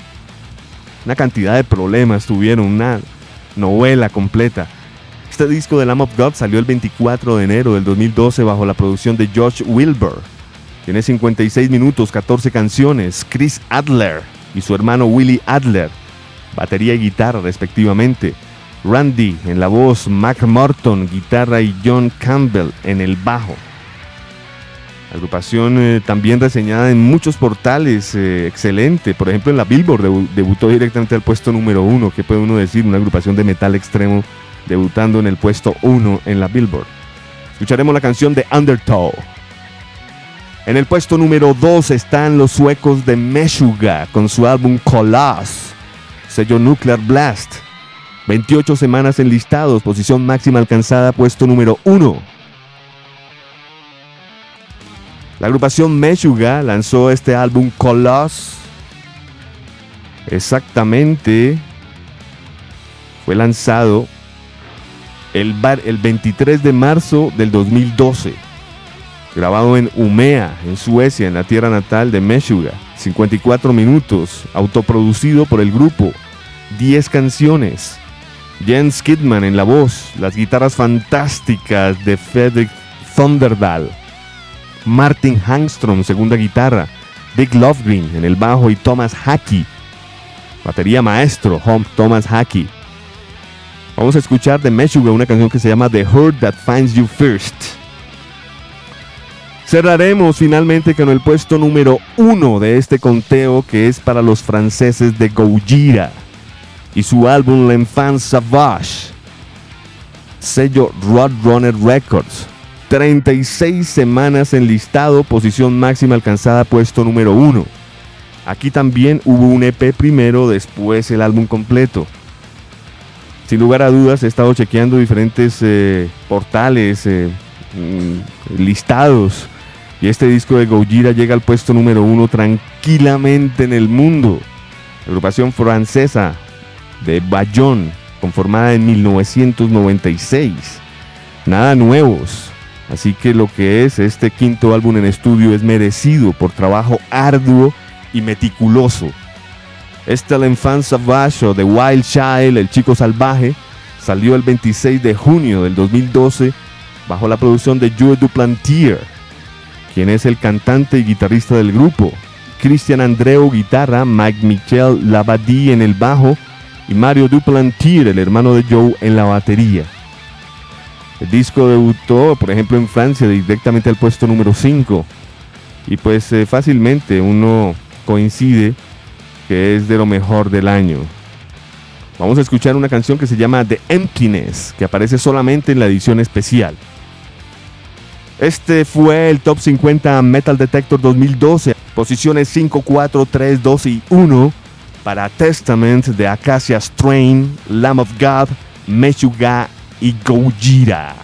Una cantidad de problemas tuvieron, una novela completa. Este disco de Lamb of God salió el 24 de enero del 2012 bajo la producción de George Wilbur tiene 56 minutos, 14 canciones. Chris Adler y su hermano Willie Adler, batería y guitarra respectivamente. Randy en la voz, Mac Morton, guitarra y John Campbell en el bajo. Agrupación eh, también reseñada en muchos portales, eh, excelente. Por ejemplo, en la Billboard debutó directamente al puesto número uno. ¿Qué puede uno decir? Una agrupación de metal extremo debutando en el puesto uno en la Billboard. Escucharemos la canción de Undertow. En el puesto número 2 están los suecos de Meshuga con su álbum Coloss, sello Nuclear Blast. 28 semanas en listados, posición máxima alcanzada, puesto número 1. La agrupación Meshuga lanzó este álbum Coloss. Exactamente. Fue lanzado el, el 23 de marzo del 2012 grabado en Umea, en Suecia, en la tierra natal de Meshuga. 54 minutos, autoproducido por el grupo. 10 canciones. Jens Kidman en la voz, las guitarras fantásticas de Fredrik Thunderdahl. Martin Hangstrom, segunda guitarra. Dick Lovegreen en el bajo y Thomas Hackey. Batería maestro, Home Thomas Hackey. Vamos a escuchar de Meshuga una canción que se llama The Hurt That Finds You First. Cerraremos finalmente con el puesto número uno de este conteo que es para los franceses de Gojira y su álbum L'Enfant Savage, sello Roadrunner Records. 36 semanas en listado, posición máxima alcanzada, puesto número uno. Aquí también hubo un EP primero, después el álbum completo. Sin lugar a dudas, he estado chequeando diferentes eh, portales, eh, mm, listados y este disco de Gojira llega al puesto número uno tranquilamente en el mundo. agrupación francesa de Bayonne, conformada en 1996. Nada nuevos. Así que lo que es este quinto álbum en estudio es merecido por trabajo arduo y meticuloso. Este L'Enfant Sauvage o The Wild Child, El Chico Salvaje, salió el 26 de junio del 2012 bajo la producción de Joe Duplantier quien es el cantante y guitarrista del grupo, Cristian Andreu guitarra, Mike Michel Labadie en el bajo y Mario Duplantier, el hermano de Joe, en la batería. El disco debutó, por ejemplo, en Francia directamente al puesto número 5 y pues eh, fácilmente uno coincide que es de lo mejor del año. Vamos a escuchar una canción que se llama The Emptiness, que aparece solamente en la edición especial. Este fue el Top 50 Metal Detector 2012. Posiciones 5, 4, 3, 2 y 1 para Testament de Acacia Strain, Lamb of God, Meshuga y Gojira.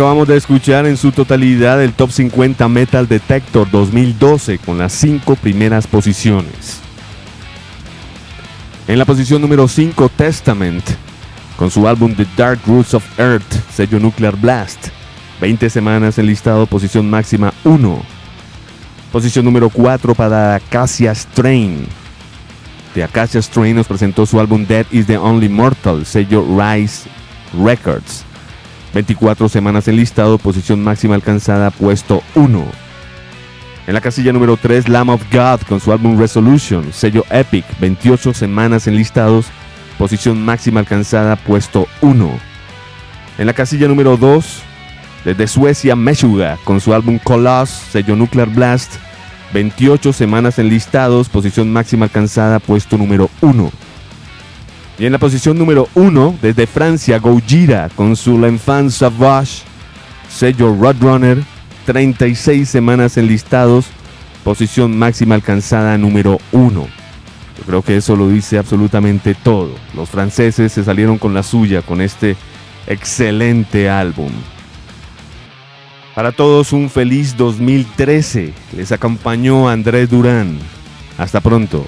Acabamos de escuchar en su totalidad el Top 50 Metal Detector 2012 con las cinco primeras posiciones. En la posición número 5 Testament con su álbum The Dark Roots of Earth, sello Nuclear Blast. 20 semanas en listado, posición máxima 1. Posición número 4 para Acacia Strain. De Acacia Strain nos presentó su álbum Dead is the Only Mortal, sello Rise Records. 24 semanas en listado, posición máxima alcanzada, puesto 1. En la casilla número 3, Lamb of God con su álbum Resolution, sello Epic, 28 semanas en listados, posición máxima alcanzada, puesto 1. En la casilla número 2, desde Suecia, Meshuga con su álbum Coloss, sello Nuclear Blast, 28 semanas en listados, posición máxima alcanzada, puesto número 1. Y en la posición número 1, desde Francia, Gojira con su L'Enfant Sauvage, sello Roadrunner, 36 semanas en listados, posición máxima alcanzada número 1. Yo creo que eso lo dice absolutamente todo. Los franceses se salieron con la suya con este excelente álbum. Para todos un feliz 2013. Les acompañó Andrés Durán. Hasta pronto.